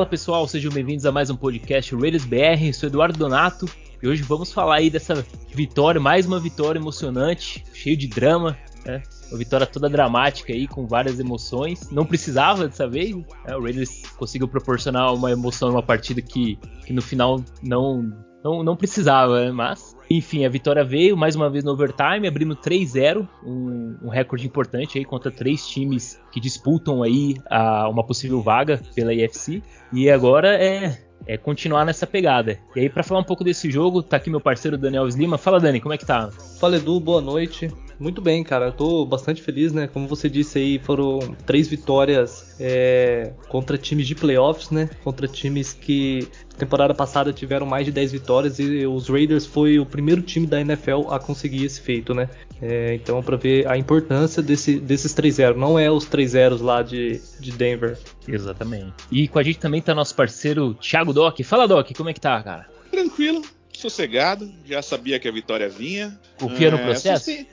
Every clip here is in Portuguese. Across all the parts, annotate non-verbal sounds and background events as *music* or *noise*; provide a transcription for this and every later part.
Fala pessoal, sejam bem-vindos a mais um podcast Raiders BR. Sou Eduardo Donato e hoje vamos falar aí dessa vitória, mais uma vitória emocionante, cheio de drama, né? Uma vitória toda dramática aí, com várias emoções. Não precisava dessa vez. Né? O Raiders conseguiu proporcionar uma emoção numa partida que, que no final não, não, não precisava, né? mas enfim, a vitória veio mais uma vez no overtime, abrindo 3-0, um, um, recorde importante aí contra três times que disputam aí a, uma possível vaga pela IFC. E agora é, é continuar nessa pegada. E aí, para falar um pouco desse jogo, tá aqui meu parceiro Daniel Slima. Fala, Dani, como é que tá? Fala, Edu, boa noite. Muito bem, cara. Eu tô bastante feliz, né? Como você disse aí, foram três vitórias é, contra times de playoffs, né? Contra times que temporada passada tiveram mais de 10 vitórias e os Raiders foi o primeiro time da NFL a conseguir esse feito, né? É, então, para ver a importância desse, desses 3-0, não é os 3-0 lá de, de Denver. Exatamente. E com a gente também tá nosso parceiro Thiago Doc. Fala, Doc, como é que tá, cara? Tranquilo, sossegado, já sabia que a vitória vinha. Confia no é, processo? É,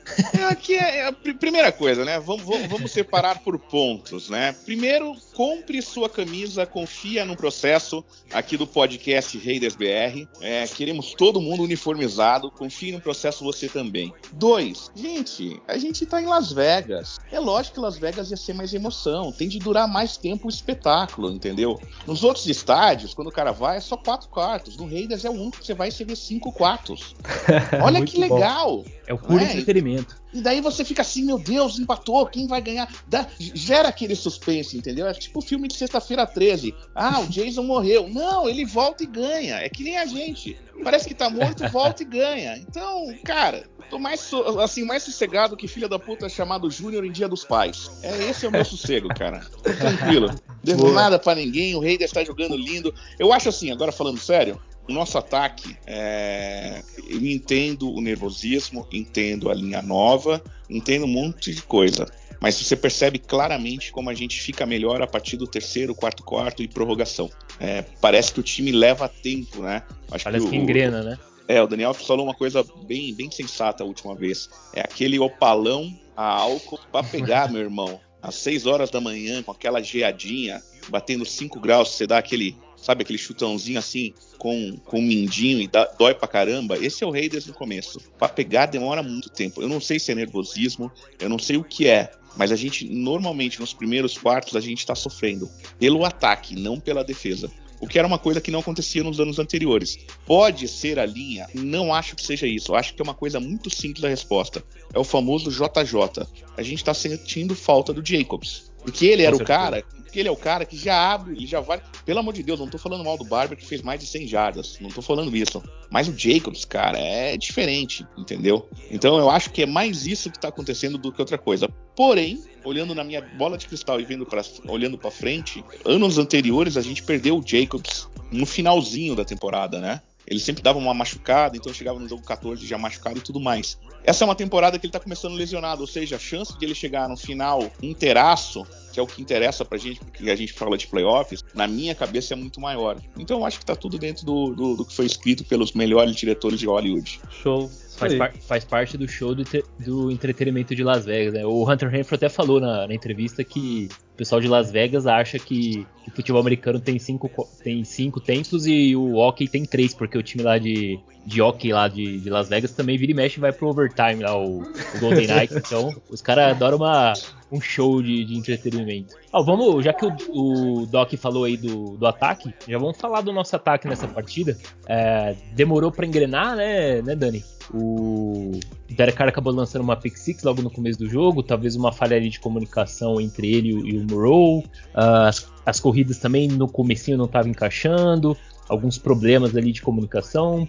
aqui é, é, a primeira coisa, né? Vamos, vamos, vamos, separar por pontos, né? Primeiro, compre sua camisa, confia no processo aqui do podcast Raiders BR. É, queremos todo mundo uniformizado, confie no processo você também. Dois, gente, a gente tá em Las Vegas. É lógico que Las Vegas ia ser mais emoção, tem de durar mais tempo o espetáculo, entendeu? Nos outros estádios, quando o cara vai, é só quatro quartos. No Raiders é o um que você vai receber cinco quartos. *laughs* Olha que legal! É o puro é? entretenimento. E daí você fica assim, meu Deus, empatou, quem vai ganhar? Dá, gera aquele suspense, entendeu? É tipo o filme de sexta-feira 13. Ah, o Jason morreu. Não, ele volta e ganha. É que nem a gente. Parece que tá morto, volta e ganha. Então, cara, tô mais assim, mais sossegado que filha da puta chamado Júnior em Dia dos Pais. É esse é o meu *laughs* sossego, cara. Tô tranquilo. Devo nada para ninguém, o Raiders está jogando lindo. Eu acho assim, agora falando sério, o nosso ataque, é, eu entendo o nervosismo, entendo a linha nova, entendo um monte de coisa. Mas você percebe claramente como a gente fica melhor a partir do terceiro, quarto, quarto e prorrogação. É, parece que o time leva tempo, né? Acho parece que, o, que engrena, né? É, o Daniel falou uma coisa bem, bem sensata a última vez. É aquele opalão a álcool para pegar, *laughs* meu irmão. Às 6 horas da manhã, com aquela geadinha, batendo 5 graus, você dá aquele sabe, aquele chutãozinho assim, com, com mindinho e dá, dói pra caramba. Esse é o Raiders no começo. Pra pegar demora muito tempo. Eu não sei se é nervosismo, eu não sei o que é. Mas a gente, normalmente, nos primeiros quartos, a gente tá sofrendo pelo ataque, não pela defesa. O que era uma coisa que não acontecia nos anos anteriores. Pode ser a linha? Não acho que seja isso. Eu acho que é uma coisa muito simples a resposta. É o famoso JJ. A gente está sentindo falta do Jacobs. Porque ele era o cara porque ele é o cara que já abre, ele já vai. Pelo amor de Deus, não tô falando mal do Barber que fez mais de 100 jardas, não tô falando isso. Mas o Jacobs, cara, é diferente, entendeu? Então eu acho que é mais isso que tá acontecendo do que outra coisa. Porém, olhando na minha bola de cristal e vendo pra, olhando para frente, anos anteriores a gente perdeu o Jacobs no finalzinho da temporada, né? Ele sempre dava uma machucada, então chegava no jogo 14 já machucado e tudo mais. Essa é uma temporada que ele tá começando lesionado, ou seja, a chance de ele chegar no final inteiraço que é o que interessa pra gente, porque a gente fala de playoffs, na minha cabeça é muito maior. Então eu acho que tá tudo dentro do, do, do que foi escrito pelos melhores diretores de Hollywood. Show. Faz, par, faz, parte do show do, do, entretenimento de Las Vegas. Né? O Hunter Renfro até falou na, na, entrevista que o pessoal de Las Vegas acha que, que o futebol americano tem cinco, tem cinco tempos e o hockey tem três, porque o time lá de, de hockey lá de, de Las Vegas também vira e mexe e vai pro overtime lá, o, o Golden *laughs* Knights. Então, os caras adoram uma, um show de, de entretenimento. Ah, vamos, já que o, o, Doc falou aí do, do ataque, já vamos falar do nosso ataque nessa partida. É, demorou para engrenar, né, né, Dani? O Derek Carr acabou lançando uma pick six logo no começo do jogo, talvez uma falha ali de comunicação entre ele e o Moreau. Uh, as, as, corridas também no comecinho não estavam encaixando, alguns problemas ali de comunicação.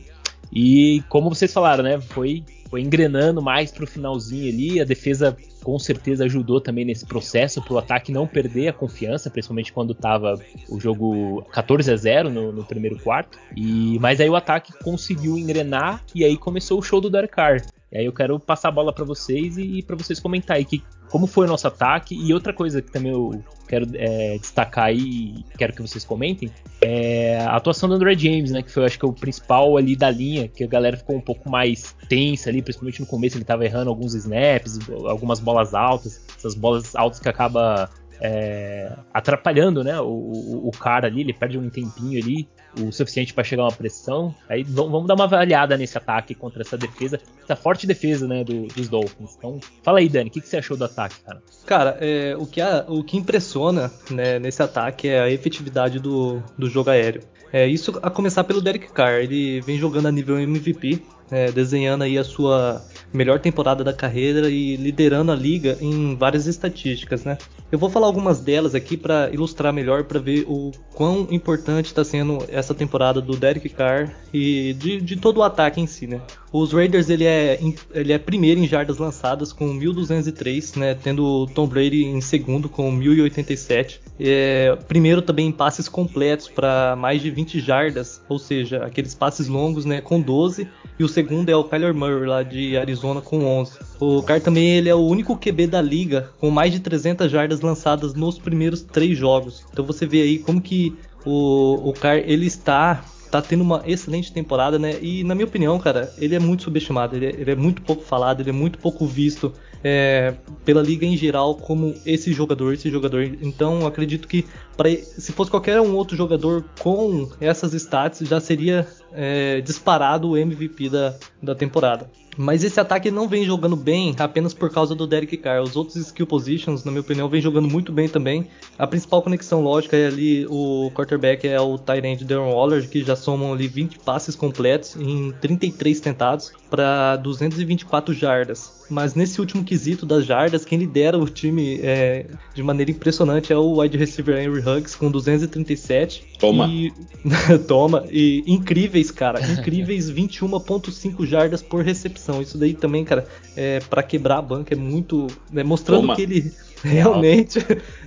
E como vocês falaram, né, foi, foi engrenando mais pro finalzinho ali, a defesa com certeza ajudou também nesse processo para o ataque não perder a confiança, principalmente quando estava o jogo 14 a 0 no, no, primeiro quarto. E mas aí o ataque conseguiu engrenar e aí começou o show do Carr. E aí eu quero passar a bola para vocês e, e para vocês comentar aí que, como foi o nosso ataque. E outra coisa que também eu quero é, destacar aí e quero que vocês comentem é a atuação do André James, né? Que foi, acho que, o principal ali da linha, que a galera ficou um pouco mais tensa ali, principalmente no começo ele estava errando alguns snaps, algumas bolas altas, essas bolas altas que acaba é, atrapalhando, né? O, o, o, cara ali, ele perde um tempinho ali, o suficiente para chegar uma pressão. Aí vamos dar uma avaliada nesse ataque contra essa defesa, essa forte defesa, né, do, dos Dolphins. Então, fala aí, Dani, o que, que, você achou do ataque, cara? Cara, é, o, que a, o que impressiona né, nesse ataque é a efetividade do, do jogo aéreo. É, isso a começar pelo Derek Carr. Ele vem jogando a nível MVP, é, desenhando aí a sua melhor temporada da carreira e liderando a liga em várias estatísticas, né? Eu vou falar algumas delas aqui para ilustrar melhor, para ver o quão importante está sendo essa temporada do Derek Carr e de, de, todo o ataque em si, né? Os Raiders ele é, ele é primeiro em jardas lançadas com 1.203, né? Tendo Tom Brady em segundo com 1.087. É, primeiro também em passes completos para mais de 20 jardas, ou seja, aqueles passes longos, né? Com 12 e o segundo é o Kyler Murray lá de Arizona com 11. O Carr também ele é o único QB da liga com mais de 300 jardas lançadas nos primeiros três jogos. Então você vê aí como que o, o Carr ele está tá tendo uma excelente temporada, né? E na minha opinião, cara, ele é muito subestimado, ele é, ele é muito pouco falado, ele é muito pouco visto é, pela liga em geral como esse jogador, esse jogador. Então acredito que pra, se fosse qualquer um outro jogador com essas stats já seria é, disparado o MVP da, da temporada. Mas esse ataque não vem jogando bem apenas por causa do Derek Carr. Os outros skill positions, na minha opinião, vem jogando muito bem também. A principal conexão lógica é ali o quarterback é o Tyrant Darren Waller, que já somam ali 20 passes completos em 33 tentados para 224 jardas. Mas nesse último quesito das jardas, quem lidera o time é, de maneira impressionante é o wide receiver Henry Huggs com 237. Toma. E, *laughs* toma. E incríveis, cara. Incríveis 21.5 jardas por recepção. Isso daí também, cara, é, para quebrar a banca é muito. Né, mostrando Toma. que ele *laughs* realmente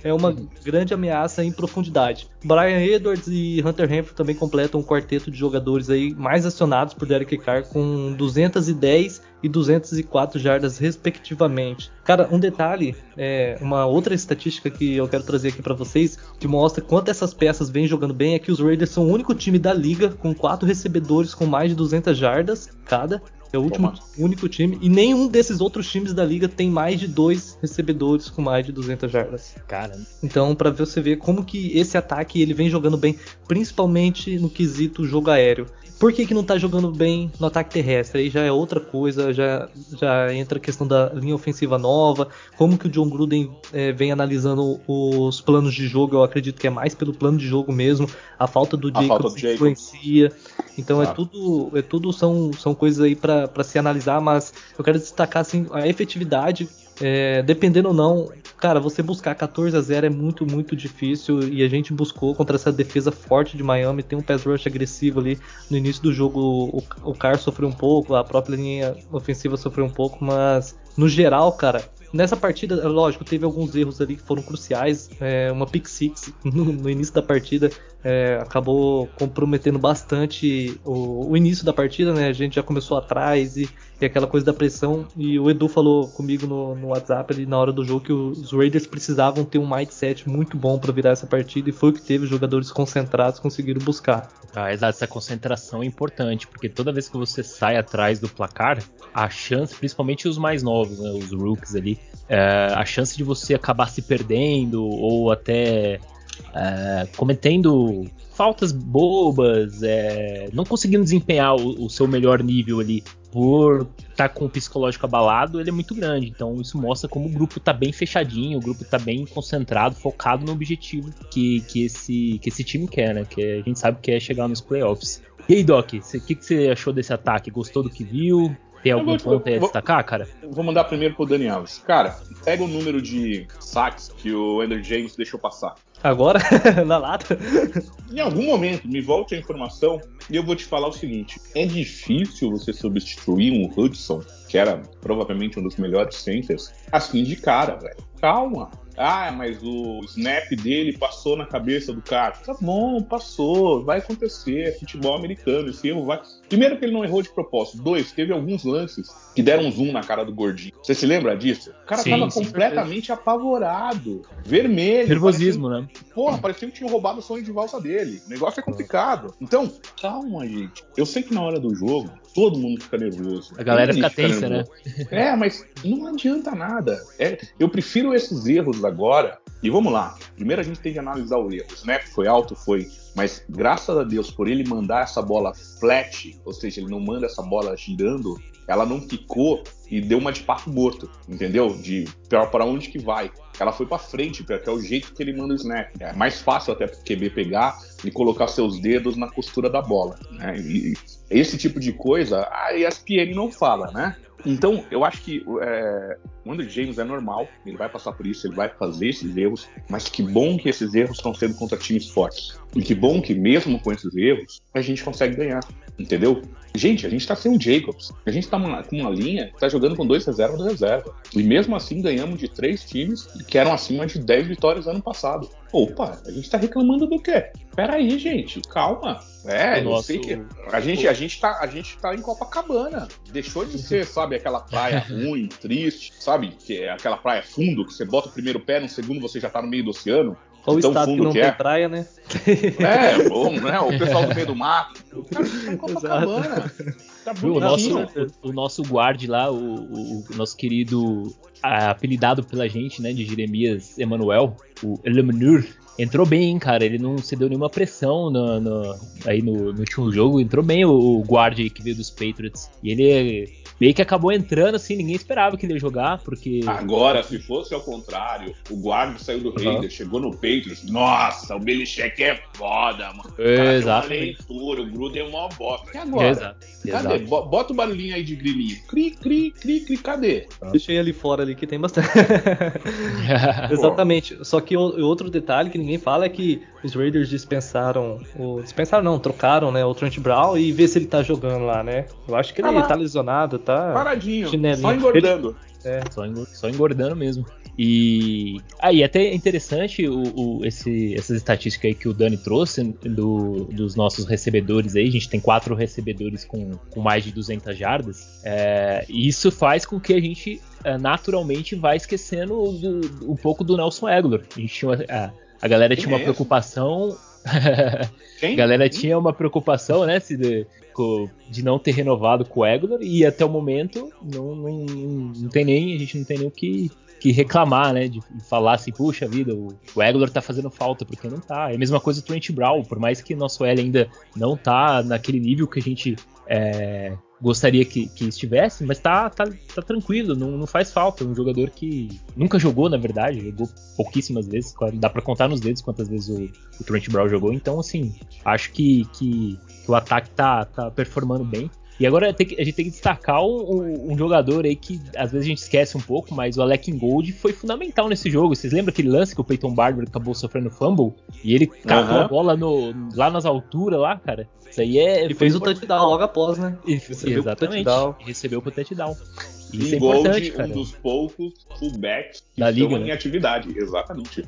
é uma grande ameaça em profundidade. Brian Edwards e Hunter Henry também completam um quarteto de jogadores aí mais acionados por Derek Carr com 210 e 204 jardas respectivamente. Cara, um detalhe, é, uma outra estatística que eu quero trazer aqui para vocês, que mostra quanto essas peças vêm jogando bem, é que os Raiders são o único time da liga com quatro recebedores com mais de 200 jardas cada é o último, único time. E nenhum desses outros times da liga tem mais de dois recebedores com mais de 200 jardas. Cara. Então, para você ver como que esse ataque ele vem jogando bem, principalmente no quesito jogo aéreo. Por que, que não tá jogando bem no ataque terrestre? Aí já é outra coisa, já, já entra a questão da linha ofensiva nova, como que o John Gruden é, vem analisando os planos de jogo, eu acredito que é mais pelo plano de jogo mesmo, a falta do Jacobs influencia. Então é claro. é tudo, é tudo são, são coisas aí para se analisar, mas eu quero destacar assim, a efetividade é, dependendo ou não, cara, você buscar 14 a 0 é muito, muito difícil e a gente buscou contra essa defesa forte de Miami. Tem um pass rush agressivo ali. No início do jogo, o, o Carr sofreu um pouco, a própria linha ofensiva sofreu um pouco, mas no geral, cara, Nessa partida, lógico, teve alguns erros ali que foram cruciais. É, uma pick six *laughs* no, no, início da partida é, acabou comprometendo bastante o, o, início da partida, né? A gente já começou atrás e, e aquela coisa da pressão. E o Edu falou comigo no, no WhatsApp ali na hora do jogo que os Raiders precisavam ter um mindset muito bom para virar essa partida e foi o que teve. Os jogadores concentrados conseguiram buscar. Ah, exato, essa concentração é importante, porque toda vez que você sai atrás do placar, a chance, principalmente os mais novos, né, os rookies ali, é, a chance de você acabar se perdendo ou até é, cometendo faltas bobas, é, não conseguindo desempenhar o, o, seu melhor nível ali por estar tá com o psicológico abalado, ele é muito grande. Então isso mostra como o grupo está bem fechadinho, o grupo está bem concentrado, focado no objetivo que, que, esse, que esse time quer, né? Que a gente sabe que é chegar nos playoffs. E aí, Doc, o que, que você achou desse ataque? Gostou do que viu? Tem algum vou, ponto aí a destacar, cara? Vou mandar primeiro pro Dani Alves. Cara, pega o número de saques que o Andrew James deixou passar. Agora? *laughs* Na lata? Em algum momento, me volte a informação e eu vou te falar o seguinte: é difícil você substituir um Hudson, que era provavelmente um dos melhores centers, assim de cara, velho. Calma. Ah, mas o snap dele passou na cabeça do cara. Tá bom, passou, vai acontecer, é futebol americano, esse erro vai. Primeiro que ele não errou de propósito. Dois, teve alguns lances que deram um zoom na cara do gordinho. Você se lembra disso? O cara sim, tava sim, completamente apavorado. Vermelho. Nervosismo, parecia... né? Porra, parecia que tinha roubado o sonho de valsa dele. O negócio é complicado. Então, calma, gente. Eu sei que na hora do jogo, todo mundo fica nervoso. A galera fica tensa, né? É, mas não adianta nada. É, eu prefiro esses erros agora E vamos lá. Primeiro a gente tem que analisar o erro. O snap foi alto? Foi. Mas graças a Deus, por ele mandar essa bola flat, ou seja, ele não manda essa bola girando, ela não quicou e deu uma de pato morto, entendeu? De para onde que vai. Ela foi para frente, porque é o jeito que ele manda o snap. É mais fácil até pro QB pegar e colocar seus dedos na costura da bola. Né? E esse tipo de coisa a ESPN não fala, né? Então, eu acho que é, o Andrew James é normal, ele vai passar por isso, ele vai fazer esses erros, mas que bom que esses erros estão sendo contra times fortes. E que bom que, mesmo com esses erros, a gente consegue ganhar, entendeu? Gente, a gente tá sem o Jacobs, a gente tá com uma linha que tá jogando com dois reservas do reserva. E mesmo assim ganhamos de três times que eram acima de 10 vitórias ano passado. Opa, a gente tá reclamando do quê? Pera aí, gente, calma. É, eu nosso... sei que. A gente, a, gente tá, a gente tá em Copacabana. Deixou de ser, sabe, aquela praia *laughs* ruim, triste, sabe? Que é aquela praia fundo, que você bota o primeiro pé, no segundo você já tá no meio do oceano. Ou o estado que não que tem é. praia, né? É, bom, né? O pessoal do meio do mato. O cara tá em Copacabana. Tá o, nosso, o, o, nosso guarde lá, o, o, o nosso querido apelidado pela gente, né, de Jeremias Emanuel, o Elemenur, entrou bem, hein, cara. Ele não cedeu nenhuma pressão no, no aí no, no, último jogo. Entrou bem o, o guard aí que veio dos Patriots. E ele meio que acabou entrando assim, ninguém esperava que ele ia jogar, porque. Agora, se fosse ao contrário, o guard saiu do uhum. Raiders, chegou no Patriots. Nossa, o Belichick é foda, mano. Exato. leitura, o Gruden é uma bosta. E agora? Exato. Cadê? Exato. Bota o barulhinho aí de grilinho. Cri, cri, cri, cri, cadê? Deixei ali fora ali que tem bastante. *laughs* *laughs* Exatamente. Só que outro detalhe que ninguém fala é que os Raiders dispensaram. O, dispensaram não, trocaram, né? O Trent Brown e ver se ele tá jogando lá, né? Eu acho que ele ah, tá lesionado, tá. Paradinho, só engordando. Ele, é. só, só engordando mesmo. E aí, ah, até é interessante o, o, esse, essas estatísticas aí que o Dani trouxe do, dos nossos recebedores aí. A gente tem quatro recebedores com, com mais de 200 jardas. É, e isso faz com que a gente é, naturalmente vá esquecendo do, um pouco do Nelson Aguilar. A gente tinha uma, a, a galera tinha uma é preocupação. A galera tinha uma preocupação, né? De, de não ter renovado com o Aguilar e até o momento não, não, não, tem nem a gente não tem nem o que que reclamar, né? De falar assim, puxa vida, o, o Aguilar tá fazendo falta, porque não tá. É a mesma coisa do Trent Brown, por mais que nosso L ainda não tá naquele nível que a gente é, gostaria que, que, estivesse, mas tá, tá, tá tranquilo, não, não, faz falta. É um jogador que nunca jogou, na verdade, jogou pouquíssimas vezes, dá para contar nos dedos quantas vezes o, o Trent Brown jogou. Então, assim, acho que, que, que o ataque tá, tá performando bem. E agora a gente tem que destacar um, um, jogador aí que às vezes a gente esquece um pouco, mas o Alec Gold foi fundamental nesse jogo. Vocês lembram aquele lance que o Peyton Barber acabou sofrendo fumble? E ele catou uhum. a bola no, lá nas alturas lá, cara. Isso aí é. E fez o touchdown logo após, né? E, recebeu exatamente. O recebeu pro touchdown. Isso é importante, cara. um dos poucos fullbacks que da estão liga, em né? atividade. Exatamente.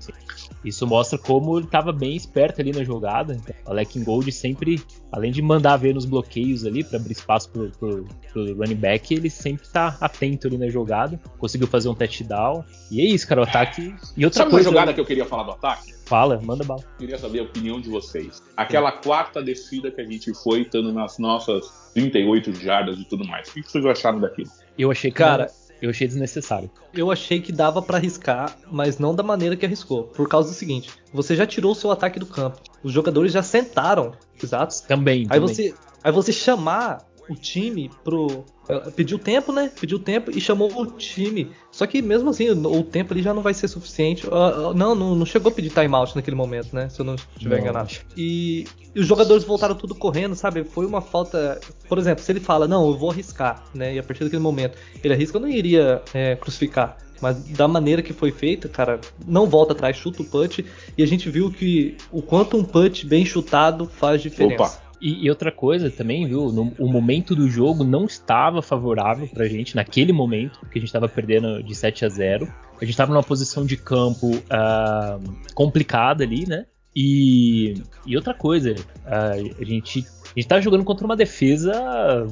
Isso mostra como ele estava bem esperto ali na jogada. O Alec Gold sempre, além de mandar ver nos bloqueios ali para abrir espaço pro, pro, pro, running back, ele sempre tá atento ali na jogada. Conseguiu fazer um touchdown. E é isso, cara, o ataque. E outra Sabe coisa. uma jogada que eu queria falar do ataque? Fala, manda bala. Queria saber a opinião de vocês. Aquela quarta descida que a gente foi, estando nas nossas 38 jardas e tudo mais. O que vocês acharam daquilo? Eu achei, cara, eu achei desnecessário. Eu achei que dava para arriscar, mas não da maneira que arriscou. Por causa do seguinte: você já tirou o seu ataque do campo. Os jogadores já sentaram, exato? Também. Aí também. você, aí você chamar o time pro. Eh, pediu tempo, né? Pediu tempo e chamou o time. Só que mesmo assim, o tempo ali já não vai ser suficiente. Uh, uh, não, não, não, chegou a pedir timeout naquele momento, né? Se eu não estiver enganado. E, e, os jogadores voltaram tudo correndo, sabe? Foi uma falta. Por exemplo, se ele fala, não, eu vou arriscar, né? E a partir daquele momento ele arrisca, eu não iria é, crucificar. Mas da maneira que foi feita, cara, não volta atrás, chuta o punch. E a gente viu que o quanto um punch bem chutado faz diferença. Opa. E, e, outra coisa também, viu? No, o momento do jogo não estava favorável pra gente naquele momento, porque a gente estava perdendo de 7 a 0. A gente estava numa posição de campo uh, complicada ali, né? E, e outra coisa, uh, a gente a gente tá jogando contra uma defesa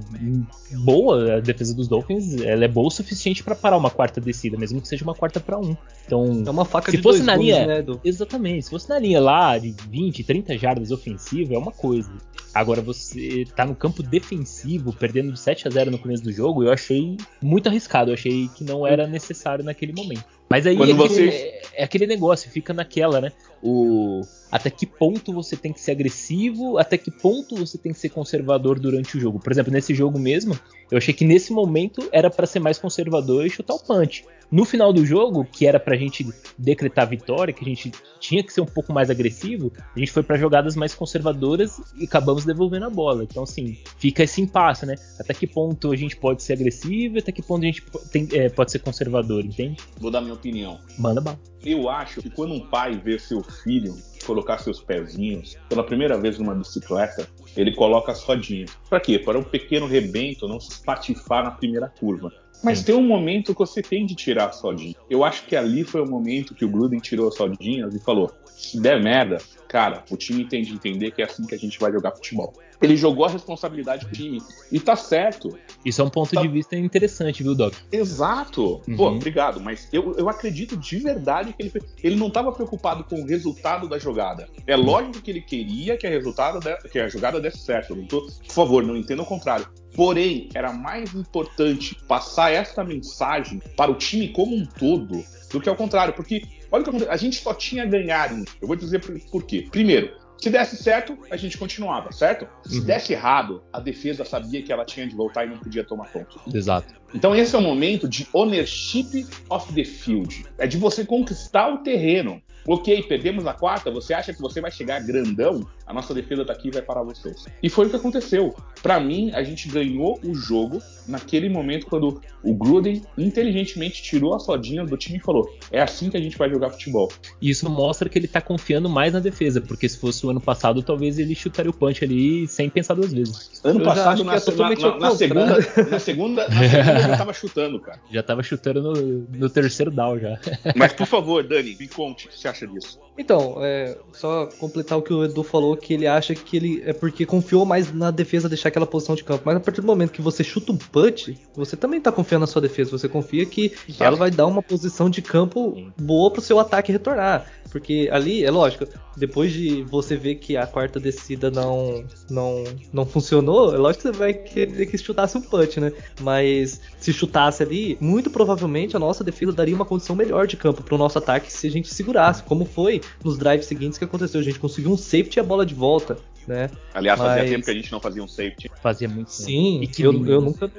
boa, a defesa dos Dolphins, ela é boa o suficiente para parar uma quarta descida, mesmo que seja uma quarta para um. Então, é uma faca se de fosse dois na linha, né, Edu? exatamente, se fosse na linha lá de 20, 30 jardas ofensiva é uma coisa. Agora você tá no campo defensivo, perdendo de 7 a 0 no começo do jogo, eu achei muito arriscado, eu achei que não era necessário naquele momento. Mas aí é, aquele, você- é- é aquele negócio, fica naquela, né? O até que ponto você tem que ser agressivo, até que ponto você tem que ser conservador durante o jogo. Por exemplo, nesse jogo mesmo, eu achei que nesse momento era pra ser mais conservador e chutar o punch. No final do jogo, que era pra gente decretar vitória, que a gente tinha que ser um pouco mais agressivo, a gente foi pra jogadas mais conservadoras e acabamos devolvendo a bola. Então, assim, fica esse impasse, né? Até que ponto a gente pode ser agressivo e até que ponto a gente tem- é, pode ser conservador, entende? Vou dar minha opinião. Manda bala. Eu acho que quando um pai vê seu filho colocar seus pezinhos pela primeira vez numa bicicleta, ele coloca as rodinhas. Para quê? Para o pequeno rebento não se espatifar na primeira curva. Mas Sim. tem um momento que você tem de tirar as rodinhas. Eu acho que ali foi o momento que o Gruden tirou as rodinhas e falou: se der merda, cara, o time tem de entender que é assim que a gente vai jogar futebol. Ele jogou a responsabilidade pro time. E tá certo. Isso é um ponto Tá. de vista interessante, viu, Doc? Exato. Uhum. Pô, obrigado, mas eu, eu acredito de verdade que ele, ele não estava preocupado com o resultado da jogada. É lógico que ele queria que a, resultado de- que a jogada desse certo. Tô- por favor, não entenda o contrário. Porém, era mais importante passar esta mensagem para o time como um todo do que ao contrário. Porque, olha o que aconteceu, a gente só tinha a ganhar. em- Eu vou dizer por, por quê. Primeiro, se desse certo, a gente continuava, certo? Se Uhum. desse errado, a defesa sabia que ela tinha de voltar e não podia tomar ponto. Exato. Então esse é o momento de ownership of the field. É de você conquistar o terreno. Ok, perdemos a quarta, você acha que você vai chegar grandão? A nossa defesa tá aqui e vai parar vocês. E foi o que aconteceu. Pra mim, a gente ganhou o jogo naquele momento quando o Gruden inteligentemente tirou as rodinhas do time e falou: é assim que a gente vai jogar futebol. E isso mostra que ele tá confiando mais na defesa, porque se fosse o ano passado, talvez ele chutaria o punch ali sem pensar duas vezes. Ano Eu passado, na, é totalmente na- *laughs* na segunda, na segunda, na segunda eu já tava chutando, cara. *laughs* Já tava chutando no, no terceiro down já. Mas por favor, Dani, me conte você acha disso. Então, é, só completar o que o Edu falou, que ele acha que ele é porque confiou mais na defesa deixar aquela posição de campo. Mas a partir do momento que você chuta um punch, você também tá confiando na sua defesa. Você confia que Exato. ela vai dar uma posição de campo boa pro seu ataque retornar. Porque ali, é lógico, depois de você ver que a quarta descida não, não, não funcionou, é lógico que você vai querer que chutasse um punch, né? Mas se chutasse ali, muito provavelmente a nossa defesa daria uma condição melhor de campo pro nosso ataque se a gente segurasse, como foi nos drives seguintes que aconteceu. A gente conseguiu um safety e a bola de volta, né? Aliás, fazia Mas- tempo que a gente não fazia um safety. Fazia muito tempo. Sim, E que eu, eu nunca.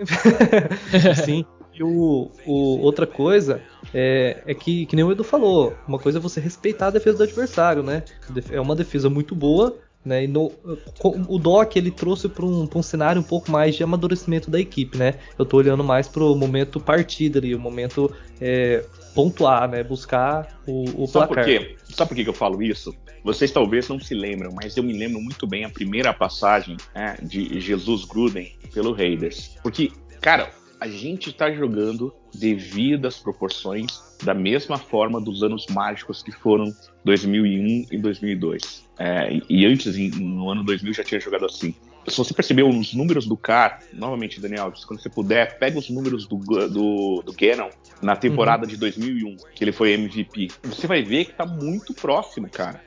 *laughs* Sim. E o, o- outra coisa é, é que, que nem o Edu falou, uma coisa é você respeitar a defesa do adversário, né? É uma defesa muito boa, né? E no- o Doc ele trouxe para um, pra um cenário um pouco mais de amadurecimento da equipe, né? Eu tô olhando mais pro momento partida ali, o momento é, pontuar, né? Buscar o, o Sabe por placar. quê? Sabe por que que eu falo isso? Vocês talvez não se lembram, mas eu me lembro muito bem a primeira passagem né, de Jesus Gruden pelo Raiders. Porque, cara, a gente tá jogando devido às proporções da mesma forma dos anos mágicos que foram 2001 e 2002. É, e- antes, no ano 2000, já tinha jogado assim. Se você percebeu os números do Carr, novamente, Daniel, quando você puder, pega os números do, do, do Gannon na temporada de 2001, que ele foi MVP. Você vai ver que tá muito próximo, cara.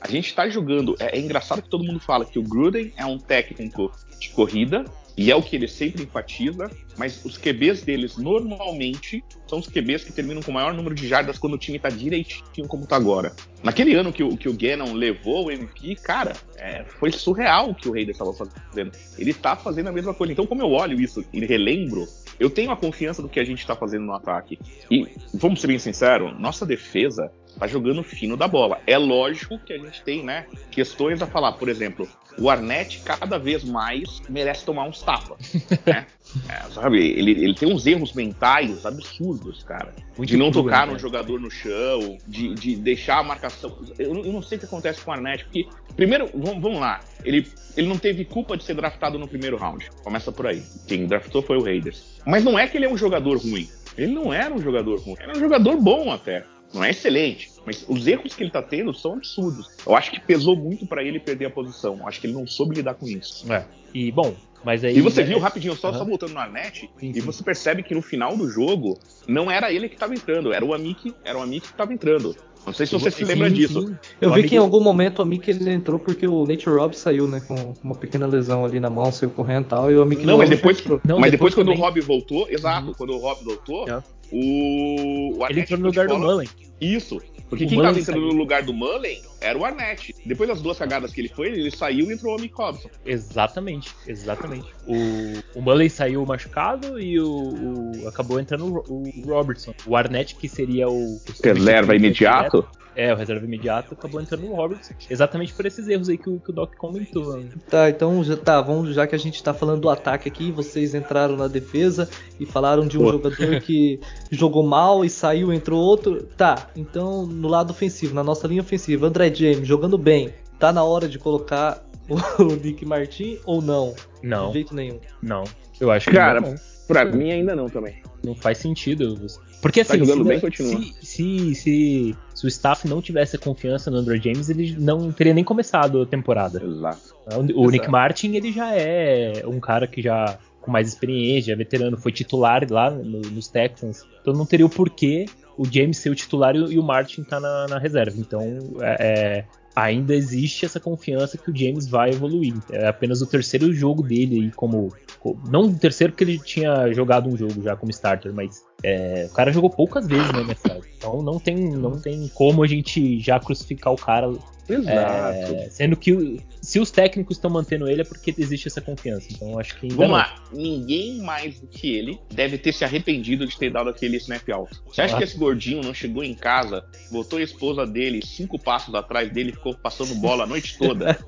A gente tá jogando. É, é engraçado que todo mundo fala que o Gruden é um técnico de corrida, e é o que ele sempre enfatiza, mas os QBs deles normalmente são os QBs que terminam com o maior número de jardas quando o time tá direitinho como tá agora. Naquele ano que o, que o Gannon levou o MVP, cara, é, foi surreal o que o Raiders estava fazendo. Ele tá fazendo a mesma coisa. Então, como eu olho isso e relembro, eu tenho a confiança do que a gente tá fazendo no ataque. E, vamos ser bem sinceros, nossa defesa tá jogando fino da bola. É lógico que a gente tem, né, questões a falar. Por exemplo, o Arnett cada vez mais merece tomar uns tapas. né? *laughs* É, sabe, ele, ele tem uns erros mentais absurdos, cara. Muito de não cru, tocar né, no cara? jogador no chão, de, de deixar a marcação. Eu, não- eu não sei o que acontece com o Arnett, porque, primeiro, vamos, vamos lá, ele, ele não teve culpa de ser draftado no primeiro round. Começa por aí. Quem draftou foi o Raiders. Mas não é que ele é um jogador ruim. Ele não era um jogador ruim. Era um jogador bom até. Não é excelente, mas os erros que ele tá tendo são absurdos. Eu acho que pesou muito pra ele perder a posição. Eu acho que ele não soube lidar com isso. É. E bom, mas aí. E você viu rapidinho, só, Aham. só voltando no Arnett, Sim, e sim. você percebe que no final do jogo não era ele que estava entrando, era o Amik, era o Amik que estava entrando. Não sei se você se Sim, lembra sim. disso. Eu O vi que em algum momento o Mick ele entrou porque o Nate Robb saiu, né? Com uma pequena lesão ali na mão, saiu correndo e tal. E o Mick Não, mas depois, entrou. Não, mas depois depois, quando também. o Rob voltou, exato, Uhum. quando o Rob voltou, É. o, o Ele entrou no lugar do Mullen. Isso. Porque o quem estava entrando no lugar do Mullen era o Arnett. Depois das duas cagadas que ele foi, ele saiu e entrou o Mick Robson. Exatamente, exatamente. O, o Mullen saiu machucado e o, o acabou entrando o, o, Robertson. O Arnett, que seria o. o reserva imediato? É, o reserva imediato acabou entrando no Robertson. Exatamente por esses erros aí que o, que o Doc comentou. Né? Tá, então já, tá, vamos, já que a gente tá falando do ataque aqui, vocês entraram na defesa e falaram de um Pô. jogador que *laughs* jogou mal e saiu, entrou outro. Tá, então no lado ofensivo, na nossa linha ofensiva, André James jogando bem, tá na hora de colocar *laughs* o Nick Martin ou não? Não. De jeito nenhum. Não. Eu acho que Cara, não. Pra mim ainda não também. Não faz sentido. Porque tá assim, tá se, bem, se, se, se, se, o staff não tivesse confiança no Andrew James, ele não teria nem começado a temporada. Exato. O. Nick Martin, ele já é um cara que já com mais experiência, já veterano, foi titular lá no, nos Texans. Então não teria o porquê o James ser o titular e o Martin tá na, na reserva. Então é, é ainda existe essa confiança que o James vai evoluir. É apenas o terceiro jogo dele como. Não o terceiro porque ele tinha jogado um jogo já como starter, mas é, o cara jogou poucas vezes na NFL. Então não tem, não tem como a gente já crucificar o cara Exato. É, sendo que se os técnicos estão mantendo ele é porque existe essa confiança. Então acho que. Vamos lá. Ninguém mais do que ele deve ter se arrependido de ter dado aquele snap alto. Você acha ah. que esse gordinho não chegou em casa, botou a esposa dele cinco passos atrás dele e ficou passando bola a noite toda? *laughs*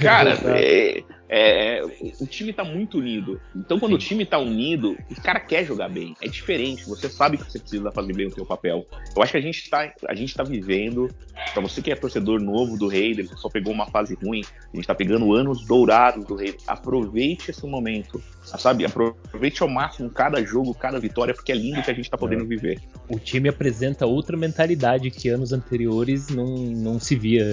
Cara, é, é, o time tá muito unido. Então, quando Sim. o time tá unido, o cara quer jogar bem. É diferente. Você sabe que você precisa fazer bem o seu papel. Eu acho que a gente tá, a gente tá vivendo. Pra você que é torcedor novo do Raiders, só pegou uma fase ruim. A gente tá pegando anos dourados do Raiders. Aproveite esse momento. Sabe? Aproveite ao máximo cada jogo, cada vitória, porque é lindo que a gente tá podendo viver. O time apresenta outra mentalidade que anos anteriores não, não se via.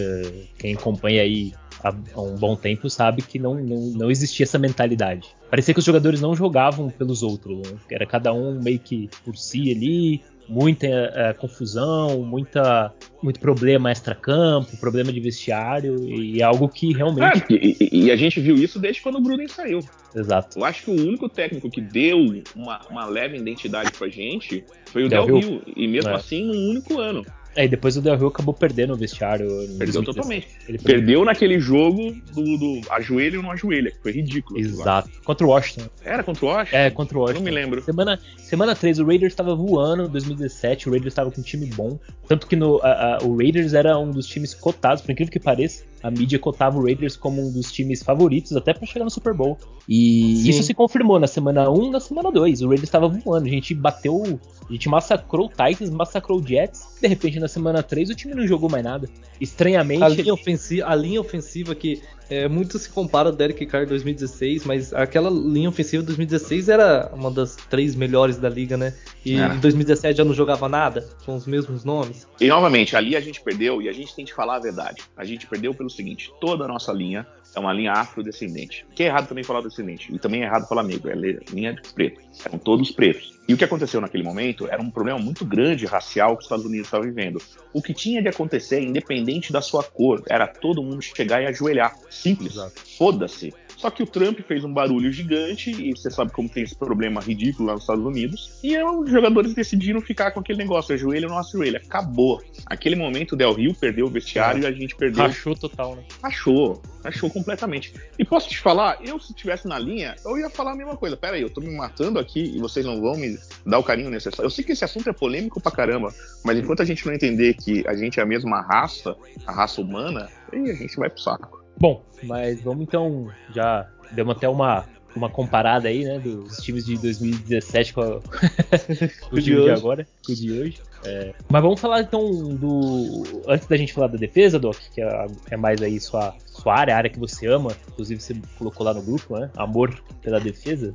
Quem acompanha aí há um bom tempo sabe que não, não, não existia essa mentalidade. Parecia que os jogadores não jogavam pelos outros, né? era cada um meio que por si ali, muita é, confusão, muita, muito problema extra-campo, problema de vestiário, e algo que realmente. É, e, e, a gente viu isso desde quando o Gruden saiu. Exato. Eu acho que o único técnico que deu uma, uma leve identidade pra gente foi o Del, Del Rio, e mesmo é. assim num único ano. É, e depois o Del Rio acabou perdendo o vestiário. Perdeu totalmente. Ele perdeu. perdeu naquele jogo do, do ajoelho ou não ajoelha, que foi ridículo. Exato. Contra o Washington. Era contra o Washington? É, contra o Washington. Eu não me lembro. Semana, semana 3, o Raiders estava voando em 2017, o Raiders estava com um time bom. Tanto que no, a, a, o Raiders era um dos times cotados, por incrível que pareça, a mídia cotava o Raiders como um dos times favoritos até para chegar no Super Bowl. E Sim. isso se confirmou na semana 1 na semana 2. O Raiders estava voando, a gente bateu, a gente massacrou o Titans, massacrou o Jets. De repente, na semana 3, o time não jogou mais nada. Estranhamente. A linha ofensiva, a linha ofensiva que é, muito se compara ao Derek Carr 2016, mas aquela linha ofensiva de 2016 era uma das três melhores da liga, né? E é. em 2017 já não jogava nada, com os mesmos nomes. E novamente, ali a gente perdeu, e a gente tem que falar a verdade. A gente perdeu pelo seguinte: toda a nossa linha é uma linha afrodescendente. Que é errado também falar descendente. E também é errado falar negro, é linha de preto. Eram todos pretos. E o que aconteceu naquele momento era um problema muito grande racial que os Estados Unidos estavam vivendo. O que tinha de acontecer, independente da sua cor, era todo mundo chegar e ajoelhar. Simples. Foda-se. Só que o Trump fez um barulho gigante, e você sabe como tem esse problema ridículo lá nos Estados Unidos, e os jogadores decidiram ficar com aquele negócio, ajoelha ou não ajoelha. Acabou. Aquele momento o Del Rio perdeu o vestiário é. e a gente perdeu. Achou total, né? Achou. Achou completamente. E posso te falar, eu se estivesse na linha, eu ia falar a mesma coisa. Pera aí, eu tô me matando aqui e vocês não vão me dar o carinho necessário. Eu sei que esse assunto é polêmico pra caramba, mas enquanto a gente não entender que a gente é a mesma raça, a raça humana, aí a gente vai pro saco. Bom, mas vamos então, já demos até uma, uma comparada aí, né, dos times de 2017 com, a, *laughs* o time de, agora, com o de hoje. É, mas vamos falar então do. Antes da gente falar da defesa, Doc, que é, é, mais aí sua, sua área, a área que você ama, inclusive você colocou lá no grupo, né? Amor pela defesa.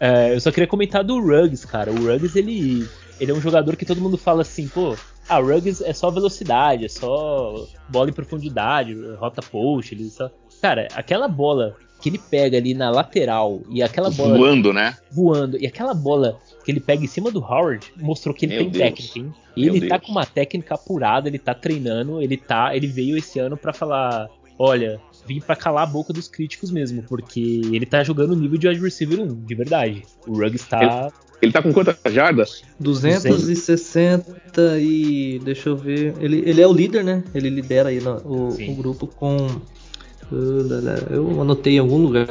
É, eu só queria comentar do Ruggs, cara. O Ruggs, ele, ele é um jogador que todo mundo fala assim, pô, ah, Ruggs é só velocidade, é só bola em profundidade, rota post, ele só... Cara, aquela bola que ele pega ali na lateral e aquela bola. Voando, né? Voando. E aquela bola que ele pega em cima do Howard mostrou que ele Meu tem Deus. técnica, hein? E ele tá Deus. tá com uma técnica apurada, ele tá treinando, ele tá. Ele veio esse ano para falar. olha, vim para calar a boca dos críticos mesmo, porque ele tá jogando o nível de wide receiver 1, de verdade. O Ruggs tá. Ele, ele tá com quantas jardas? 260 e. Deixa eu ver. Ele, ele é o líder, né? Ele lidera aí no, o, o grupo com eu anotei em algum lugar.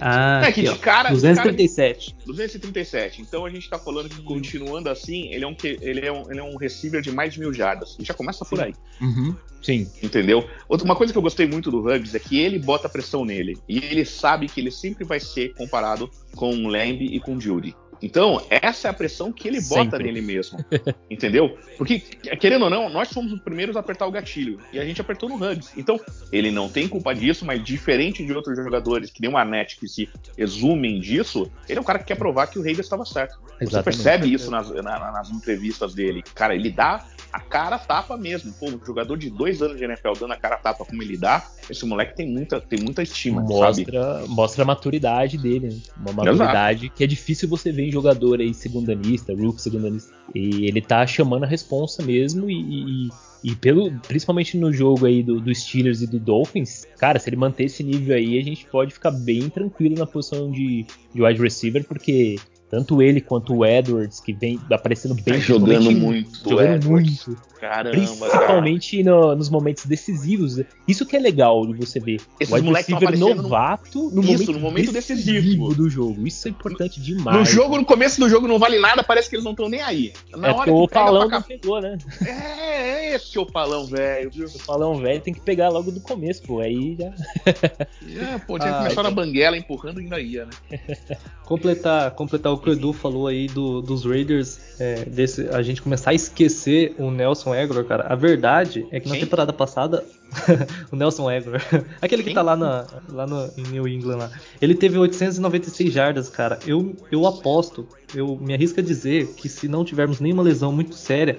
Ah, é que aqui, de cara, 237. Cara, 237. Então a gente tá falando que continuando assim, ele é um, ele é um, ele é um receiver de mais de mil jardas. E já começa por aí. Uhum. Sim. Entendeu? Outra, uma coisa que eu gostei muito do Ruggs é que ele bota pressão nele. E ele sabe que ele sempre vai ser comparado com o Lamb e com o Judy. Então, essa é a pressão que ele bota Sempre. nele mesmo. *laughs* entendeu? Porque, querendo ou não, nós fomos os primeiros a apertar o gatilho. E a gente apertou no Hugs. Então, ele não tem culpa disso, mas diferente de outros jogadores que nem o Arnett que se exumem disso, ele é um cara que quer provar que o Raiders estava certo. Exatamente. Você percebe isso nas, na, nas entrevistas dele. Cara, ele dá a cara tapa mesmo. Pô, um jogador de dois anos de NFL dando a cara tapa como ele dá, esse moleque tem muita, tem muita estima, mostra, sabe? Mostra a maturidade dele. Né? Uma maturidade Exato. que é difícil você ver em jogador aí segundanista, rookie segundanista. E ele tá chamando a responsa mesmo e, e, e pelo, principalmente no jogo aí do, do, Steelers e do Dolphins, cara, se ele manter esse nível aí, a gente pode ficar bem tranquilo na posição de, de wide receiver, porque tanto ele quanto o Edwards, que vem aparecendo bem. Tá jogando muito, Jogando muito. Caramba, Principalmente no, nos momentos decisivos. Isso que é legal de você ver. Esses o receiver novato no, Isso, momento, no momento decisivo. decisivo. do jogo. Isso é importante demais. No jogo, no começo do jogo, não vale nada, parece que eles não estão nem aí. Na é hora que o Opalão não pegou, né? É, é esse Opalão velho. O Opalão velho tem que pegar logo do começo, pô. Aí já. *laughs* É, pô, tinha ah, começar na banguela empurrando e ainda ia, né? *laughs* completar, completar o que o Edu falou aí do, dos Raiders, é, desse, a gente começar a esquecer o Nelson Aguilar, cara. A verdade é que na Sim. temporada passada, *laughs* o Nelson Aguilar, *laughs* aquele que Sim. tá lá, na, lá no, em New England, lá, ele teve 896 jardas, cara. Eu, eu aposto, eu me arrisco a dizer que se não tivermos nenhuma lesão muito séria,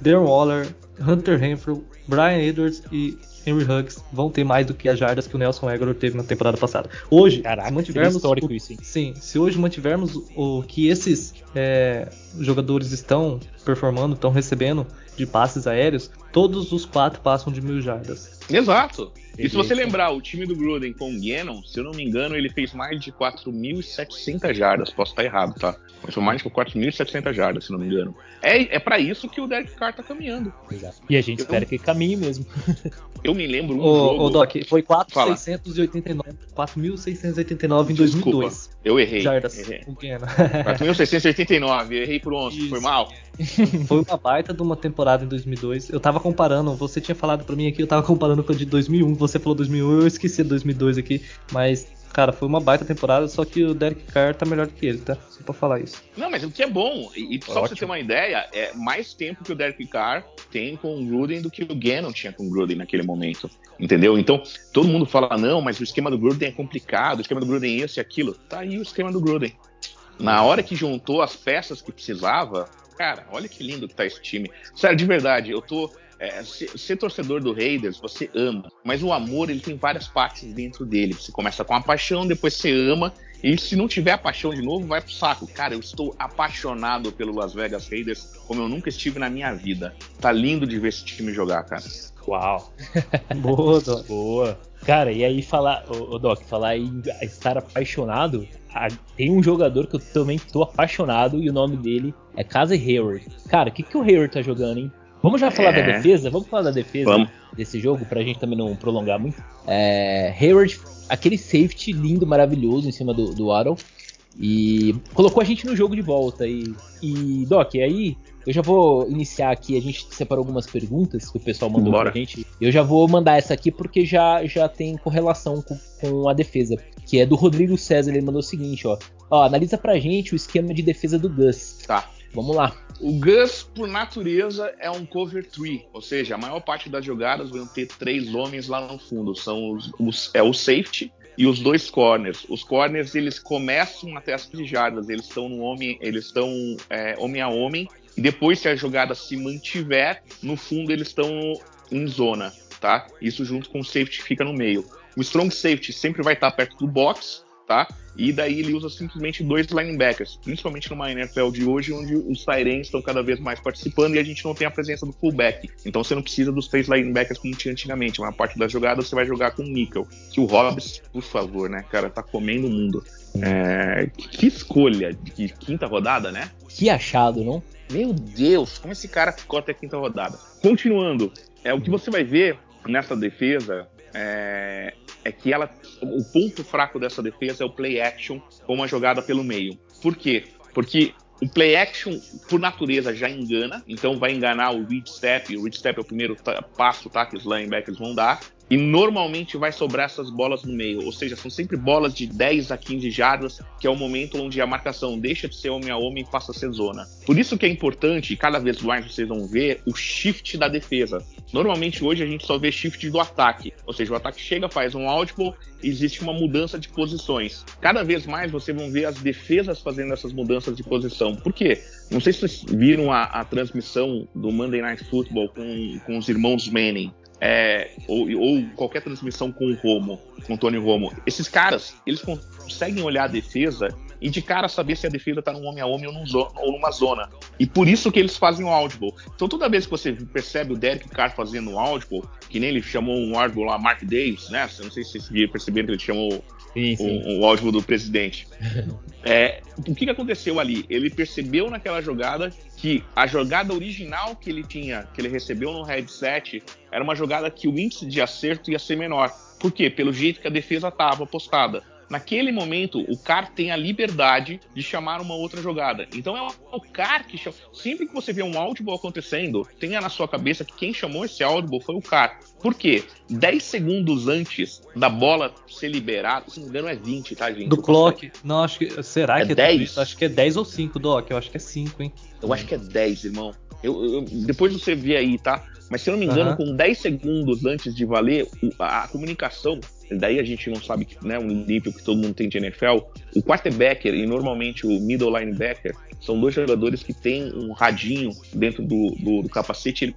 Darren Waller, Hunter Renfrew, Brian Edwards e Henry Huggs vão ter mais do que as jardas que o Nelson Aguilar teve na temporada passada. Hoje, Caraca, se mantivermos histórico o, isso, hein? sim, se hoje mantivermos o que esses é, jogadores estão performando, estão recebendo de passes aéreos, todos os quatro passam de mil jardas. Exato. E se você lembrar, o time do Gruden com o Gannon, se eu não me engano, ele fez mais de 4.700 jardas. Posso estar errado, tá? Mas foi mais de 4.700 jardas, se não me engano. É, é para isso que o Derek Carr tá caminhando. Exato. E a gente eu, espera que ele caminhe mesmo. *laughs* eu me lembro um ô, jogo... Ô, Doc, foi 4.689 4.689 em 2002. Eu errei. Jardas. Errei. 4.689. *laughs* Errei por 11. Isso. Foi mal. *laughs* Foi uma baita de uma temporada em 2002. Eu tava comparando, você tinha falado para mim aqui, eu tava comparando com a de 2001. Você falou 2001, eu esqueci de 2002 aqui, mas Cara, foi uma baita temporada, só que o Derek Carr tá melhor que ele, tá? Só pra falar isso. Não, mas o que é bom, e, e só Ótimo. pra você ter uma ideia, é mais tempo que o Derek Carr tem com o Gruden do que o Gannon tinha com o Gruden naquele momento. Entendeu? Então, todo mundo fala, não, mas o esquema do Gruden é complicado, o esquema do Gruden é esse e aquilo. Tá aí o esquema do Gruden. Na hora que juntou as peças que precisava, cara, olha que lindo que tá esse time. Sério, de verdade, eu tô. É, ser, ser, torcedor do Raiders, você ama, mas o amor ele tem várias partes dentro dele. Você começa com a paixão, depois você ama, e se não tiver a paixão de novo, vai pro saco. Cara, eu estou apaixonado pelo Las Vegas Raiders como eu nunca estive na minha vida. Tá lindo de ver esse time jogar, cara. Uau! *laughs* Boa, Doc. Boa. Cara, e aí falar, o Doc, falar em estar apaixonado, tem um jogador que eu também tô apaixonado e o nome dele é Casey Hayward. Cara, o que, que o Hayward tá jogando, hein? Vamos já falar é... da defesa? Vamos falar da defesa Vamos. desse jogo pra gente também não prolongar muito. É, Hayward, aquele safety lindo, maravilhoso em cima do, do Waddle. E colocou a gente no jogo de volta. E, e Doc, aí eu já vou iniciar aqui, a gente separou algumas perguntas que o pessoal mandou Bora. pra gente. Eu já vou mandar essa aqui porque já, já tem correlação com, com a defesa. Que é do Rodrigo César, ele mandou o seguinte, ó. Ó, analisa pra gente o esquema de defesa do Gus. Tá. Vamos lá. O Gus, por natureza, é um cover tree, ou seja, a maior parte das jogadas vão ter três homens lá no fundo. São os, os é o safety, e os dois corners. Os corners eles começam até as jardas, eles estão no homem, eles estão é, homem a homem. E depois, se a jogada se mantiver, no fundo eles estão em zona, tá? Isso junto com o safety fica no meio. O strong safety sempre vai estar perto do box, tá? E daí ele usa simplesmente dois linebackers, principalmente numa NFL de hoje, onde os Tyrants estão cada vez mais participando e a gente não tem a presença do fullback. Então você não precisa dos três linebackers como tinha antigamente. Uma parte das jogadas você vai jogar com o nickel. Que o Hobbs, por favor, né, cara, tá comendo o mundo. É, que escolha de quinta rodada, né? Que achado, não? Meu Deus, como esse cara ficou até a quinta rodada. Continuando, é o que você vai ver nessa defesa é, é, que ela, o ponto fraco dessa defesa é o play action com uma jogada pelo meio. Por quê? Porque o play action, por natureza, já engana, então vai enganar o read step. O read step é o primeiro passo tá, que os linebackers vão dar. E normalmente vai sobrar essas bolas no meio, ou seja, são sempre bolas de 10 a 15 jardas, que é o momento onde a marcação deixa de ser homem a homem e passa a ser zona. Por isso que é importante, e cada vez mais vocês vão ver, o shift da defesa. Normalmente hoje a gente só vê shift do ataque, ou seja, o ataque chega, faz um audible existe uma mudança de posições. Cada vez mais vocês vão ver as defesas fazendo essas mudanças de posição. Por quê? Não sei se vocês viram a, a transmissão do Monday Night Football com, com os irmãos Manning é, ou, ou, qualquer transmissão com o Romo, com o Tony Romo, esses caras, eles conseguem olhar a defesa e de cara saber se a defesa tá num homem a homem ou, num zona, ou numa zona. E por isso que eles fazem o audible. Então toda vez que você percebe o Derek Carr fazendo um audible, que nem ele chamou um audible lá, Mark Davis, né? Não sei se vocês perceberam que ele chamou sim, sim. O, o do presidente. *laughs* é, o que, que aconteceu ali? Ele percebeu naquela jogada que a jogada original que ele tinha, que ele recebeu no headset, era uma jogada que o índice de acerto ia ser menor. Por quê? Pelo jeito que a defesa estava postada. Naquele momento, o CAR tem a liberdade de chamar uma outra jogada. Então é o CAR que chama. Sempre que você vê um audible acontecendo, tenha na sua cabeça que quem chamou esse audible foi o CAR. Por quê? 10 segundos antes da bola ser liberada, se não me engano é 20, tá, gente? Do clock. Não, acho que. Será é que é 10? Acho que é 10 ou 5, Doc. Eu acho que é 5, hein? Eu acho que é 10, irmão. Eu, eu, depois você vê aí, tá? Mas se eu não me engano, uhum. com 10 segundos antes de valer, a comunicação daí a gente não sabe né, um nível que todo mundo tem de NFL. O quarterback e normalmente o middle linebacker são dois jogadores que têm um radinho dentro do, do, do capacete, ele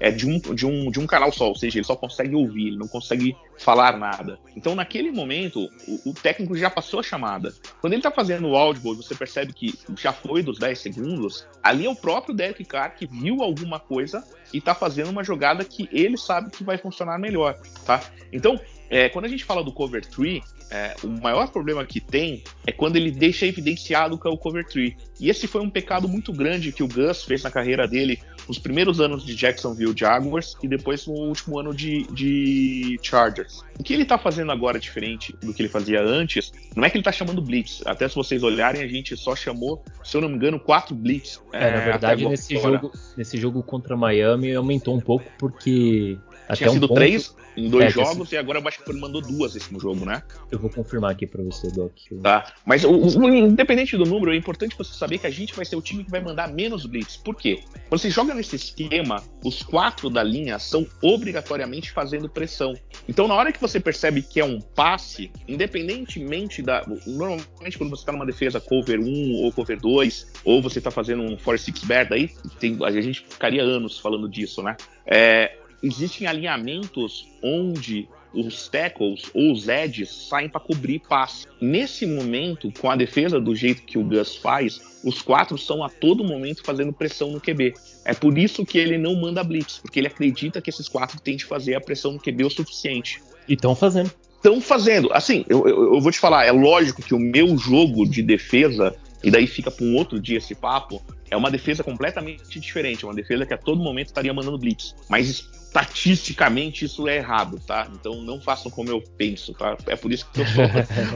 é de um, de, um, de um canal só, ou seja, ele só consegue ouvir, ele não consegue falar nada. Então, naquele momento, o, o técnico já passou a chamada. Quando ele está fazendo o audible, você percebe que já foi dos 10 segundos, ali é o próprio Derek Carr que viu alguma coisa e está fazendo uma jogada que ele sabe que vai funcionar melhor, tá? Então, é, quando a gente fala do cover tree, é, o maior problema que tem é quando ele deixa evidenciado que é o cover tree. E esse foi um pecado muito grande que o Gus fez na carreira dele nos primeiros anos de Jacksonville Jaguars e depois no último ano de, de Chargers. O que ele tá fazendo agora diferente do que ele fazia antes, não é que ele tá chamando blitz. Até se vocês olharem, a gente só chamou, se eu não me engano, quatro blitz. É, é na verdade, nesse jogo, nesse jogo contra Miami aumentou um pouco porque até Tinha um sido ponto... três em dois é, jogos e agora eu acho que ele mandou duas esse jogo, né? Eu vou confirmar aqui pra você, Doc. Tá. Mas o, o, independente do número, é importante você saber que a gente vai ser o time que vai mandar menos blitz. Por quê? Quando você joga nesse esquema, os quatro da linha são obrigatoriamente fazendo pressão. Então, na hora que você percebe que é um passe, independentemente da. Normalmente, quando você tá numa defesa cover 1 ou cover 2, ou você tá fazendo um 4-6 bear, daí tem, a gente ficaria anos falando disso, né? É, existem alinhamentos onde os tackles ou os edges saem para cobrir passe. Nesse momento, com a defesa do jeito que o Gus faz, os quatro são a todo momento fazendo pressão no QB. É por isso que ele não manda blitz, porque ele acredita que esses quatro têm de fazer a pressão no QB o suficiente. E estão fazendo. Estão fazendo. Assim, eu, eu, eu vou te falar, é lógico que o meu jogo de defesa e daí fica para um outro dia esse papo, é uma defesa completamente diferente, é uma defesa que a todo momento estaria mandando blitz. Mas estatisticamente isso é errado, tá? Então não façam como eu penso, tá? É por isso que eu sou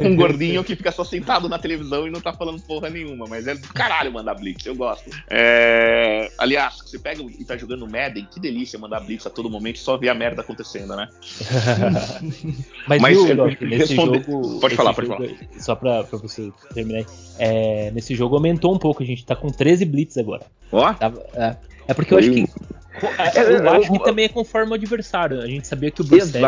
um gordinho que fica só sentado na televisão e não tá falando porra nenhuma, mas é do caralho mandar blitz, eu gosto. É... Aliás, você pega e tá jogando Madden, que delícia mandar blitz a todo momento só ver a merda acontecendo, né? *laughs* mas, mas viu, nesse jogo... Pode falar, pode falar. Só pra, pra você terminar é, nesse jogo aumentou um pouco, a gente tá com 13 blitz agora. Ó? É, é porque eu acho que é, é, eu acho que também é conforme o adversário. A gente sabia que o Brissett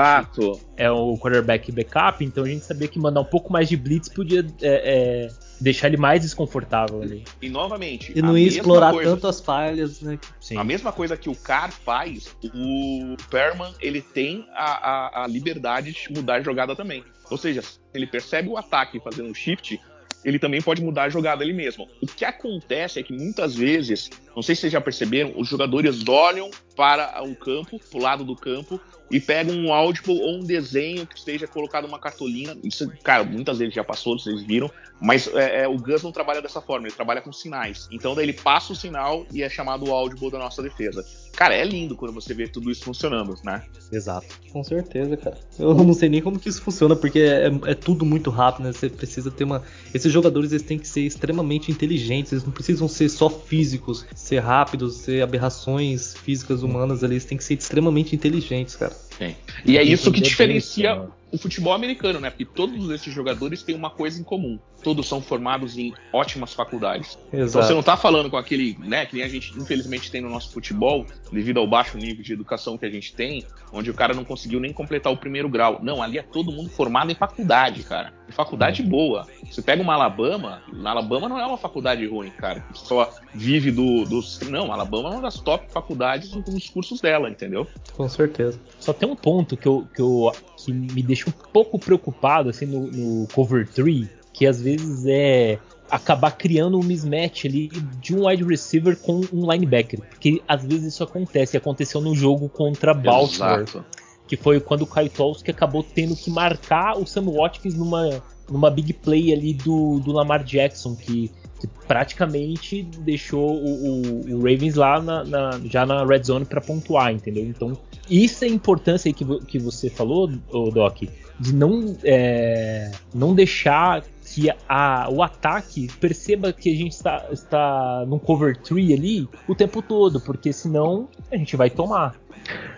é o quarterback backup, então a gente sabia que mandar um pouco mais de blitz podia é, é, deixar ele mais desconfortável ali. E novamente. E não ia explorar coisa, tanto as falhas, né? Sim. A mesma coisa que o Carr faz, o Perman ele tem a, a, a liberdade de mudar a jogada também. Ou seja, ele percebe o ataque fazendo um shift, ele também pode mudar a jogada ele mesmo. O que acontece é que muitas vezes, não sei se vocês já perceberam, os jogadores olham para o campo, para o lado do campo, e pegam um áudio ou um desenho que esteja colocado numa cartolina. Isso, cara, muitas vezes já passou, vocês viram, mas é, é, o Gus não trabalha dessa forma, ele trabalha com sinais. Então daí ele passa o sinal e é chamado o áudio da nossa defesa. Cara, é lindo quando você vê tudo isso funcionando, né? Exato. Com certeza, cara. Eu não sei nem como que isso funciona, porque é, é tudo muito rápido, né? Você precisa ter uma. Esses jogadores eles têm que ser extremamente inteligentes, eles não precisam ser só físicos, ser rápidos, ser aberrações físicas humanas, eles têm que ser extremamente inteligentes, cara. Tem. E é isso que diferencia o futebol americano, né? Porque todos esses jogadores têm uma coisa em comum. Todos são formados em ótimas faculdades. Exato. Então você não tá falando com aquele, né, que nem a gente infelizmente tem no nosso futebol, devido ao baixo nível de educação que a gente tem, onde o cara não conseguiu nem completar o primeiro grau. Não, ali é todo mundo formado em faculdade, cara. Em faculdade boa. Você pega uma Alabama, na Alabama não é uma faculdade ruim, cara. Que só vive do, dos. Não, Alabama é uma das top faculdades nos cursos dela, entendeu? Com certeza. Só tem um ponto que eu, que eu que me deixa um pouco preocupado assim no, no cover 3, que às vezes é acabar criando um mismatch ali de um wide receiver com um linebacker. Porque às vezes isso acontece. Aconteceu no jogo contra Baltimore. Exato. Que foi quando o que acabou tendo que marcar o Sam Watkins numa, numa big play ali do, do Lamar Jackson, que, que praticamente deixou o, o, o Ravens lá na, na, já na red zone para pontuar, entendeu? Então isso é a importância que, que você falou, Doc, de não, é, não deixar que a, o ataque perceba que a gente está, está num cover 3 ali o tempo todo, porque senão a gente vai tomar.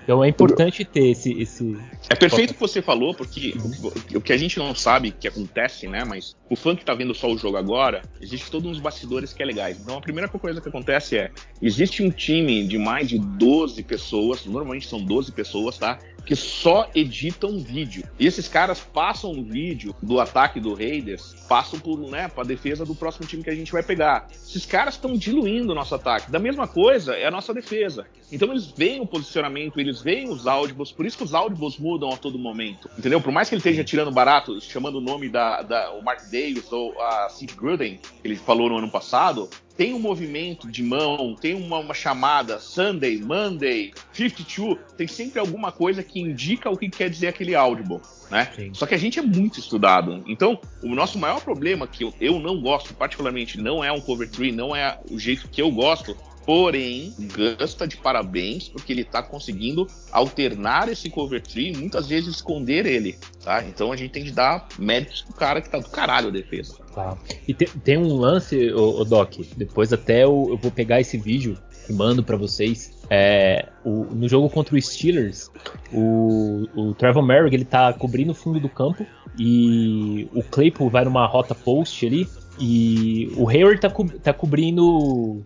Então é importante ter esse. esse... É perfeito o que você falou, porque o que a gente não sabe que acontece, né? Mas o fã que tá vendo só o jogo agora, existe todos uns bastidores que é legais. Então a primeira coisa que acontece é: existe um time de mais de 12 pessoas, normalmente são 12 pessoas, tá? que só editam vídeo. E esses caras passam o vídeo do ataque do Raiders, passam por, né, para defesa do próximo time que a gente vai pegar. Esses caras estão diluindo o nosso ataque. Da mesma coisa é a nossa defesa. Então eles veem o posicionamento, eles veem os áudios, por isso que os áudios mudam a todo momento. Entendeu? Por mais que ele esteja tirando barato, chamando o nome da, da o Mark Davis ou a Sid Gruden, que ele falou no ano passado, tem um movimento de mão, tem uma, uma, chamada Sunday, Monday, 52, tem sempre alguma coisa que indica o que quer dizer aquele audible, né? Sim. Só que a gente é muito estudado. Então, o nosso maior problema, que eu, eu não gosto, particularmente, não é um cover tree, não é o jeito que eu gosto, Porém, Gus tá de parabéns porque ele tá conseguindo alternar esse cover tree e muitas vezes esconder ele, tá? Então a gente tem que dar méritos pro cara que tá do caralho a defesa. Tá. E te, tem um lance, o, Doc, depois até eu, eu, vou pegar esse vídeo e mando para vocês. É, o, no jogo contra o Steelers, o, o Trevor Merrick ele tá cobrindo o fundo do campo e o Claypool vai numa rota post ali e o Hayward tá, co tá cobrindo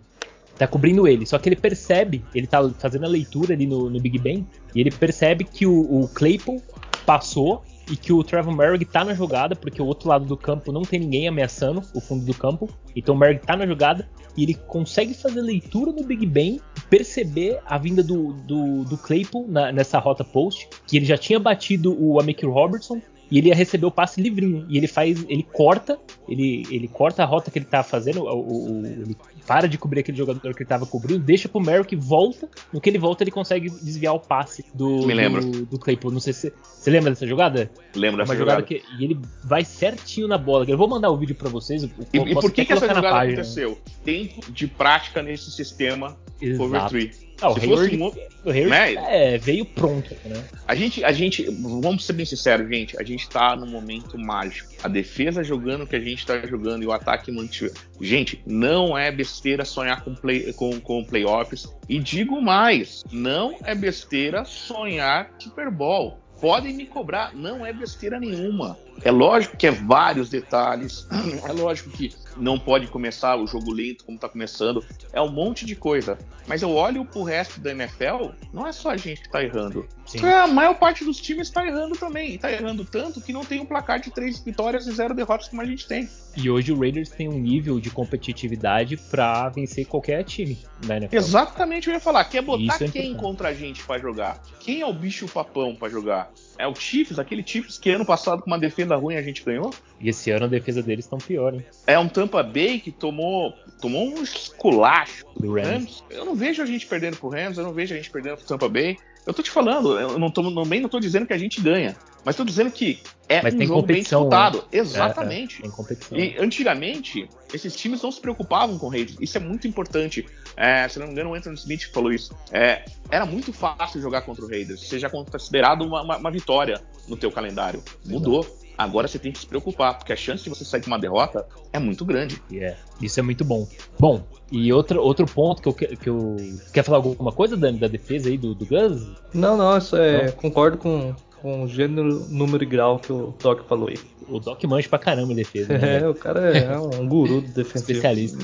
tá cobrindo ele. Só que ele percebe, ele tá fazendo a leitura ali no, no Big Ben, e ele percebe que o, o Claypool passou e que o Trevor Merrick tá na jogada, porque o outro lado do campo não tem ninguém ameaçando o fundo do campo. Então o Merrick tá na jogada e ele consegue fazer leitura no Big Ben, perceber a vinda do, do, do Claypool na, nessa rota post, que ele já tinha batido o Amik Robertson, e ele ia receber o passe livrinho. E ele faz. Ele corta. Ele, ele corta a rota que ele tá fazendo. O, o, ele para de cobrir aquele jogador que ele tava cobrindo, deixa pro Merrick, volta. No que ele volta, ele consegue desviar o passe do, Me lembro. do, do Claypool. Não sei se você lembra dessa jogada? Lembro dessa jogada. jogada. Que, e ele vai certinho na bola. Eu vou mandar o vídeo para vocês. E, e por que, que essa jogada aconteceu? Tempo de prática nesse sistema Exato. 3. Ah, o Hayward, um... o Hayward né? é, veio pronto, né? A gente, a gente, vamos ser bem sinceros, gente, a gente tá num momento mágico. A defesa jogando o que a gente tá jogando e o ataque mantido. Gente, não é besteira sonhar com, play, com, com playoffs. E digo mais, não é besteira sonhar Super Bowl podem me cobrar, não é besteira nenhuma. É lógico que é vários detalhes, *clears throat* é lógico que não pode começar o jogo lento como tá começando. É um monte de coisa. Mas eu olho pro resto da NFL, não é só a gente que tá errando. Sim. A maior parte dos times tá errando também. Tá errando tanto que não tem um placar de três vitórias e zero derrotas como a gente tem. E hoje o Raiders tem um nível de competitividade para vencer qualquer time da NFL. Exatamente o que eu ia falar. Quer botar é quem contra a gente para jogar? Quem é o bicho papão para jogar? É o Chiefs, aquele Chiefs que ano passado com uma defesa ruim a gente ganhou? E esse ano a defesa deles estão pior, hein? É um Tampa Bay que tomou, tomou um esculacho do Rams. Eu não vejo a gente perdendo pro Rams, eu não vejo a gente perdendo pro Tampa Bay. Eu tô te falando, eu não tô, também não tô dizendo que a gente ganha, mas tô dizendo que é mas um jogo bem disputado. Né? Exatamente. É, é, e antigamente, esses times não se preocupavam com redes. Isso é muito importante. É, se não me engano, o Anthony Smith falou isso. É, era muito fácil jogar contra o Raiders, seja considerado uma, uma, uma vitória no teu calendário. Mudou. Exato. Agora você tem que se preocupar, porque a chance de você sair com uma derrota é muito grande. Yeah. Isso é muito bom. Bom, e outro, outro ponto que eu, que eu. Quer falar alguma coisa, Dani, da defesa aí do, do Gus? Não, não, isso é. Não? Concordo com, com o gênero, número e grau que o Doc falou aí. O Doc mancha pra caramba em defesa. Né? *laughs* É, o cara é um guru do defensivo. Especialista.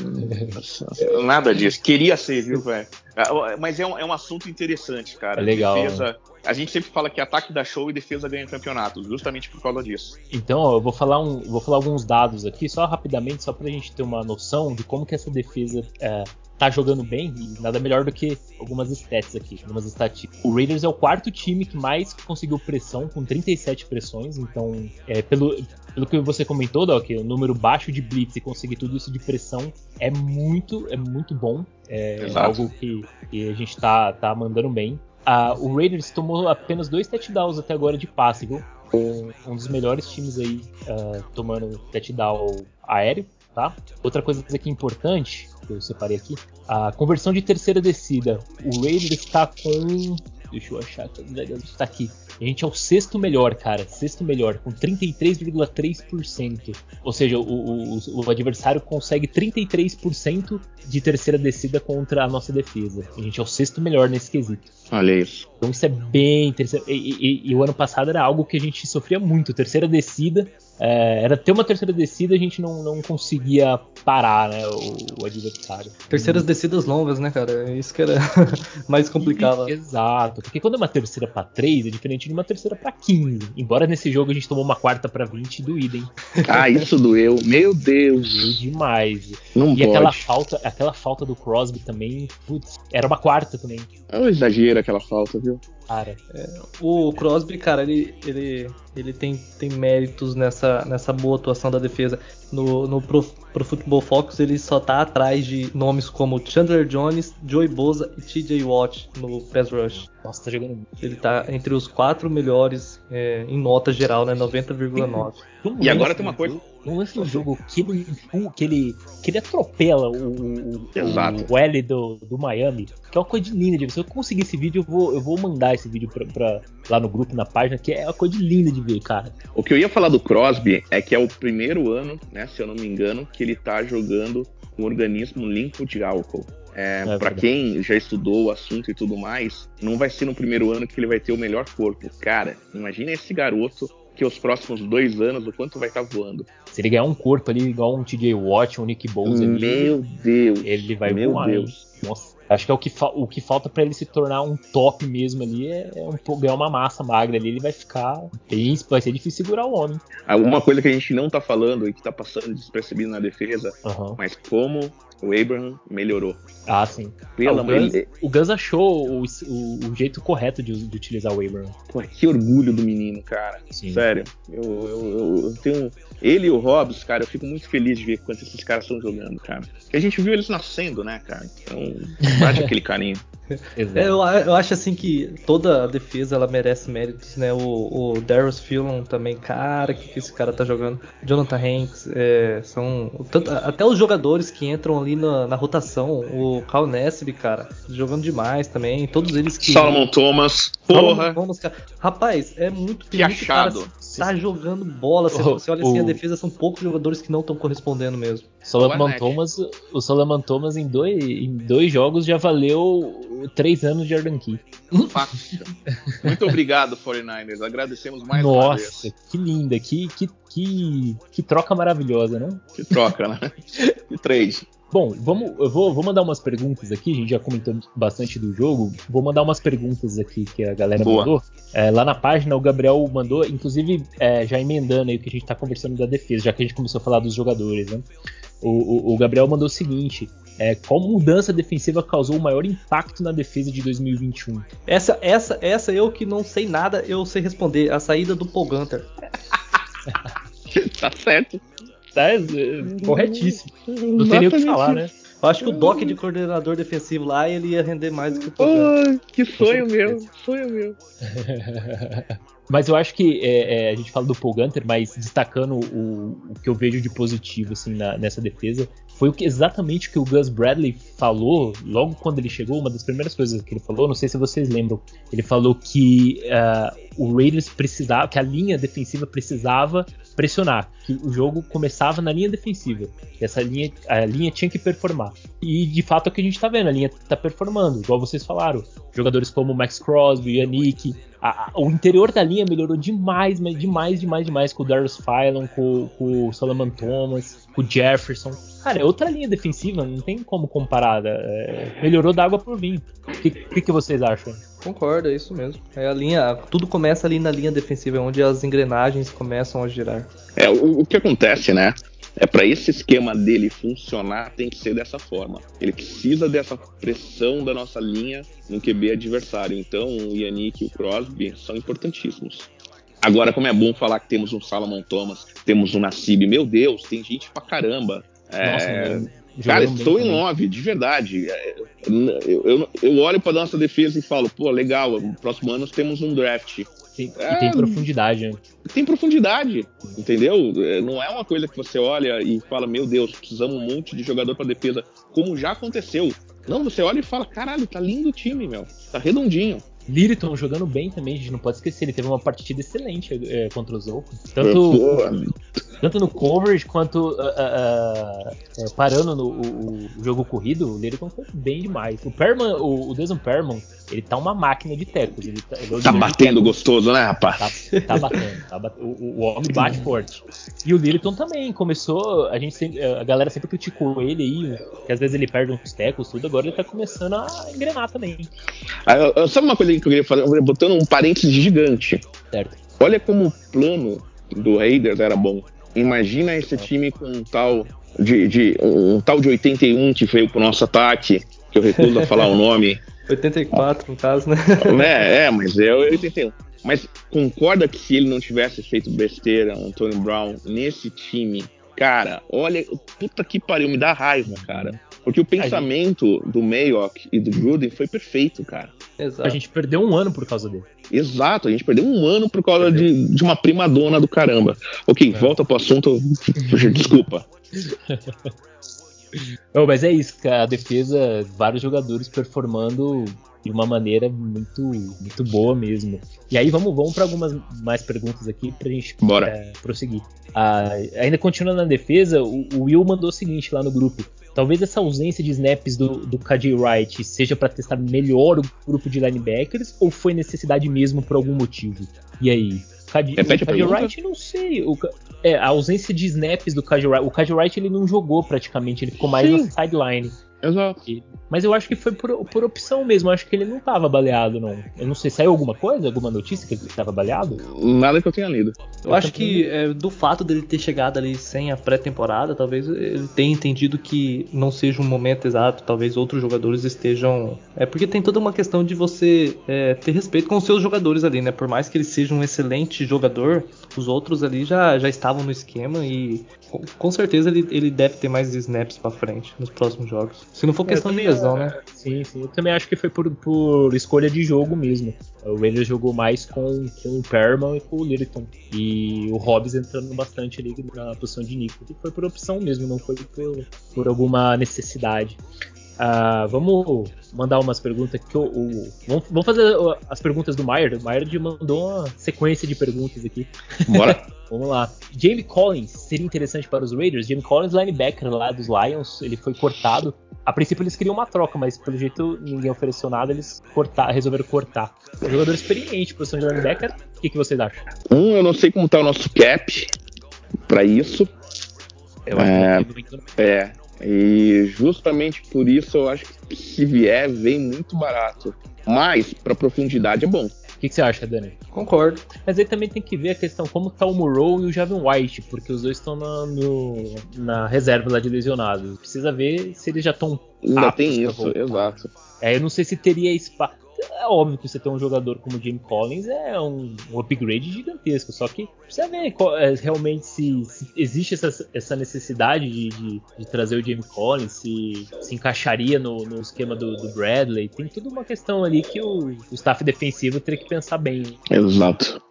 Nada disso. Queria ser, viu, velho? Ah, mas é um, é um assunto interessante, cara. É legal. Defesa, a gente sempre fala que ataque dá show e defesa ganha campeonato, justamente por causa disso. Então, ó, eu vou falar, um, vou falar alguns dados aqui, só rapidamente, só pra gente ter uma noção de como que essa defesa é, tá jogando bem, e nada melhor do que algumas stats aqui, algumas estatísticas. O Raiders é o quarto time que mais conseguiu pressão, com 37 pressões, então, é, pelo, pelo que você comentou, Doc, o número baixo de blitz e conseguir tudo isso de pressão é muito, é muito bom. É Exato. algo que, que, a gente tá, tá mandando bem. Ah, o Raiders tomou apenas dois touchdowns até agora de passe, viu? Um dos melhores times aí uh, tomando touchdown aéreo, tá? Outra coisa aqui importante, que eu separei aqui, a conversão de terceira descida. O Raiders está com Deixa eu achar. Tá aqui. A gente é o sexto melhor, cara. Sexto melhor, com 33,3%. Ou seja, o, o, o, adversário consegue 33% de terceira descida contra a nossa defesa. A gente é o sexto melhor nesse quesito. Olha isso. Então isso é bem interessante. E, e, e, o ano passado era algo que a gente sofria muito. Terceira descida. É, era ter uma terceira descida, a gente não, não conseguia parar né, o, o adversário. Terceiras descidas longas, né, cara? Isso que era *laughs* mais complicado. E, exato. Porque quando é uma terceira para 3, é diferente de uma terceira para 15. Embora nesse jogo a gente tomou uma quarta para 20 do idem. Ah, isso doeu. Meu Deus. Doeu demais. Não e pode. aquela falta, aquela falta do Crosby também, putz, era uma quarta também. É um exagero aquela falta, viu? Cara, é, o Crosby, cara, ele, ele, ele tem, tem méritos nessa, nessa boa atuação da defesa. No, no Pro, Pro Football Focus, ele só tá atrás de nomes como Chandler Jones, Joey Boza e TJ Watt no Pass Rush. Nossa, tá jogando muito. Ele tá entre os quatro melhores é, em nota geral, né? 90,9. E agora tem uma coisa. No lance do jogo que ele, que ele, que ele atropela o, o, o L do, do Miami, que é uma coisa linda de ver. Se eu conseguir esse vídeo, eu vou, eu vou mandar esse vídeo pra, pra, lá no grupo, na página, que é uma coisa linda de ver, cara. O que eu ia falar do Crosby é que é o primeiro ano, né, se eu não me engano, que ele tá jogando com um organismo limpo de álcool. É, é para quem já estudou o assunto e tudo mais, não vai ser no primeiro ano que ele vai ter o melhor corpo. Cara, imagina esse garoto que os próximos dois anos, o quanto vai estar tá voando. Se ele ganhar um corpo ali igual um TJ Watt, um Nick Bosa, meu Deus, ele vai meu voar. Deus. Nossa, acho que é o que, o que falta para ele se tornar um top mesmo ali é, é um, ganhar uma massa magra ali, ele vai ficar bem, vai ser difícil segurar o homem. Uma coisa que a gente não tá falando e que tá passando despercebido na defesa, uhum. mas como o Abraham melhorou. Ah, sim. Pelo ah, o, Gus, o achou o, o, o jeito correto de, de, utilizar o Abraham. Pô, que orgulho do menino, cara. Sim. Sério. Eu, eu, eu, tenho. Ele e o Hobbs, cara, eu fico muito feliz de ver quanto esses caras estão jogando, cara. Porque a gente viu eles nascendo, né, cara? Então, bate *laughs* aquele carinho. É, eu, eu, acho assim que toda a defesa ela merece méritos, né? O, o Darius Philon também, cara, que, que esse cara tá jogando. Jonathan Hanks, é, são. Tanto, até os jogadores que entram ali na, na rotação, o Cal Nesby, cara, jogando demais também. Todos eles que. Solomon Thomas, porra. Thomas, cara. Rapaz, é muito que achado. Tá jogando bola. Você, oh, *laughs* você olha assim, oh. a defesa são poucos jogadores que não estão correspondendo mesmo. Solomon Thomas, o Solomon Thomas em dois, em dois jogos já valeu três anos de Jordan Key. Muito obrigado, 49ers. Agradecemos mais Nossa, uma vez. Nossa, que linda, que, que, que, que troca maravilhosa, né? Que troca, né? *laughs* Que trade. Bom, vamos, eu vou, vou mandar umas perguntas aqui, a gente já comentou bastante do jogo. Vou mandar umas perguntas aqui que a galera Boa. mandou. É, lá na página o Gabriel mandou, inclusive é, já emendando aí o que a gente está conversando da defesa, já que a gente começou a falar dos jogadores, né? O, o, o Gabriel mandou o seguinte: é, qual mudança defensiva causou o maior impacto na defesa de 2021? Essa, essa, essa eu que não sei nada, eu sei responder. A saída do Paul Gunter. *laughs* tá certo. Tá é, corretíssimo. Não tem nem o que falar, né? Eu acho que o Doc de coordenador defensivo lá ele ia render mais do que o Paul oh, Que sonho meu, sonho *laughs* meu. Mas eu acho que é, é, a gente fala do Paul Gunter, mas destacando o, o que eu vejo de positivo assim, na, nessa defesa, foi o que, exatamente o que o Gus Bradley falou logo quando ele chegou. Uma das primeiras coisas que ele falou, não sei se vocês lembram, ele falou que uh, o Raiders precisava, que a linha defensiva precisava pressionar, que o jogo começava na linha defensiva, que essa linha, a linha tinha que performar. E de fato é o que a gente está vendo, a linha está performando, igual vocês falaram. Jogadores como Max Crosby, Yannick, a, o interior da linha melhorou demais, mas demais, demais, demais com o Darius Phylon, com, com o Solomon Thomas, com o Jefferson. Cara, é outra linha defensiva, não tem como comparar. É, melhorou da água pro vinho. O que, que, que, vocês acham? Concordo, é isso mesmo. É a linha, tudo começa ali na linha defensiva, é onde as engrenagens começam a girar. É, o, o que acontece, né? É para esse esquema dele funcionar, tem que ser dessa forma. Ele precisa dessa pressão da nossa linha no QB adversário. Então, o Yannick e o Crosby são importantíssimos. Agora, como é bom falar que temos um Salomon Thomas, temos um Nassib, meu Deus, tem gente pra caramba. É... Nossa, Cara, estou em love, de verdade. É, eu, eu, eu olho para nossa defesa e falo, pô, legal, no próximo ano temos um draft. Tem, é, tem profundidade. Né? Tem profundidade, entendeu? É, não é uma coisa que você olha e fala, meu Deus, precisamos um monte de jogador para defesa, como já aconteceu. Não, você olha e fala, caralho, tá lindo o time, meu. Tá redondinho. Liriton jogando bem também, a gente não pode esquecer, ele teve uma partida excelente é, contra os Oakland. Tanto, tanto no coverage quanto uh, uh, uh, parando no o, o, jogo corrido, o Liriton foi bem demais. O Perman, o, o Desmond Perman, ele tá uma máquina de tecos. Ele tá, ele é tá batendo gostoso, né, rapaz? Tá, tá batendo. Tá bat... o, o, homem bate forte. E o Liriton também começou. A gente sempre, a galera sempre criticou ele aí, que às vezes ele perde uns tecos, tudo. Agora ele tá começando a engrenar também. Ah, sabe uma coisa que eu queria fazer? Botando um parênteses gigante. Certo. Olha como o plano do Raiders era bom. Imagina esse time com um tal de, de um tal de 81 que veio pro nosso ataque, que eu recuso a falar o nome. *laughs* 84, no caso, né? *laughs* É, é, mas é 81. Mas concorda que se ele não tivesse feito besteira, Antônio Brown, nesse time, cara, olha, puta que pariu, me dá raiva, cara. Porque o pensamento do Mayock e do Gruden foi perfeito, cara. Exato. A gente perdeu um ano por causa dele. Exato, a gente perdeu um ano por causa de, de, uma prima dona do caramba. Ok, é. volta pro assunto. *laughs* Desculpa. *laughs* Não, mas é isso, a defesa, vários jogadores performando de uma maneira muito, muito boa mesmo. E aí vamos, vamos para algumas mais perguntas aqui pra gente é, prosseguir. Ah, ainda continuando na defesa, o, o, Will mandou o seguinte lá no grupo. Talvez essa ausência de snaps do, do KJ Wright seja para testar melhor o grupo de linebackers ou foi necessidade mesmo por algum motivo? E aí? Cad, Repete o KJ Wright, não sei. O, é, a ausência de snaps do KJ Wright. O KJ Wright ele não jogou praticamente, ele ficou mais Sim. na sideline. Exato. Mas eu acho que foi por, por opção mesmo. Eu acho que ele não tava baleado, não. Eu não sei, saiu alguma coisa? Alguma notícia que ele tava baleado? Nada que eu tenha lido. Eu, eu acho que é, do fato dele ter chegado ali sem a pré-temporada, talvez ele tenha entendido que não seja um momento exato. Talvez outros jogadores estejam. É porque tem toda uma questão de você é, ter respeito com os seus jogadores ali, né? Por mais que ele seja um excelente jogador, os outros ali já, já estavam no esquema e com, certeza ele, ele deve ter mais snaps para frente nos próximos jogos. Se não for é, questão de lesão, né? Sim, sim. Eu também acho que foi por, por escolha de jogo mesmo. O Raiders jogou mais com, com o Perman e com o Littleton. E o Hobbs entrando bastante ali na posição de Nico. E foi por opção mesmo, não foi por, por alguma necessidade. Uh, vamos mandar umas perguntas que o, o vamos, vamos, fazer as perguntas do Maier. O Maier mandou uma sequência de perguntas aqui. Bora. *laughs* vamos lá. Jamie Collins seria interessante para os Raiders? Jamie Collins, linebacker lá dos Lions, ele foi cortado. A princípio eles queriam uma troca, mas pelo jeito ninguém ofereceu nada, eles cortar, resolveram cortar. Um jogador experiente, posição de linebacker. O que, que vocês acham? Um, eu não sei como tá o nosso cap para isso. Eu acho é, que é, e justamente por isso eu acho que se vier, vem muito barato. Mas para profundidade é bom. O que, que, você acha, Dani? Concordo. Mas aí também tem que ver a questão como tá o Murrow e o Javin White, porque os dois estão na, no, na reserva lá de lesionados. Precisa ver se eles já estão. Ainda tem isso, exato. É, eu não sei se teria espaço é óbvio que você ter um jogador como o Jamie Collins é um, um upgrade gigantesco. Só que precisa ver é, realmente se, se, existe essa, essa necessidade de, de, de, trazer o Jamie Collins, se, se encaixaria no, no esquema do, do, Bradley. Tem tudo uma questão ali que o, o staff defensivo teria que pensar bem. Exato.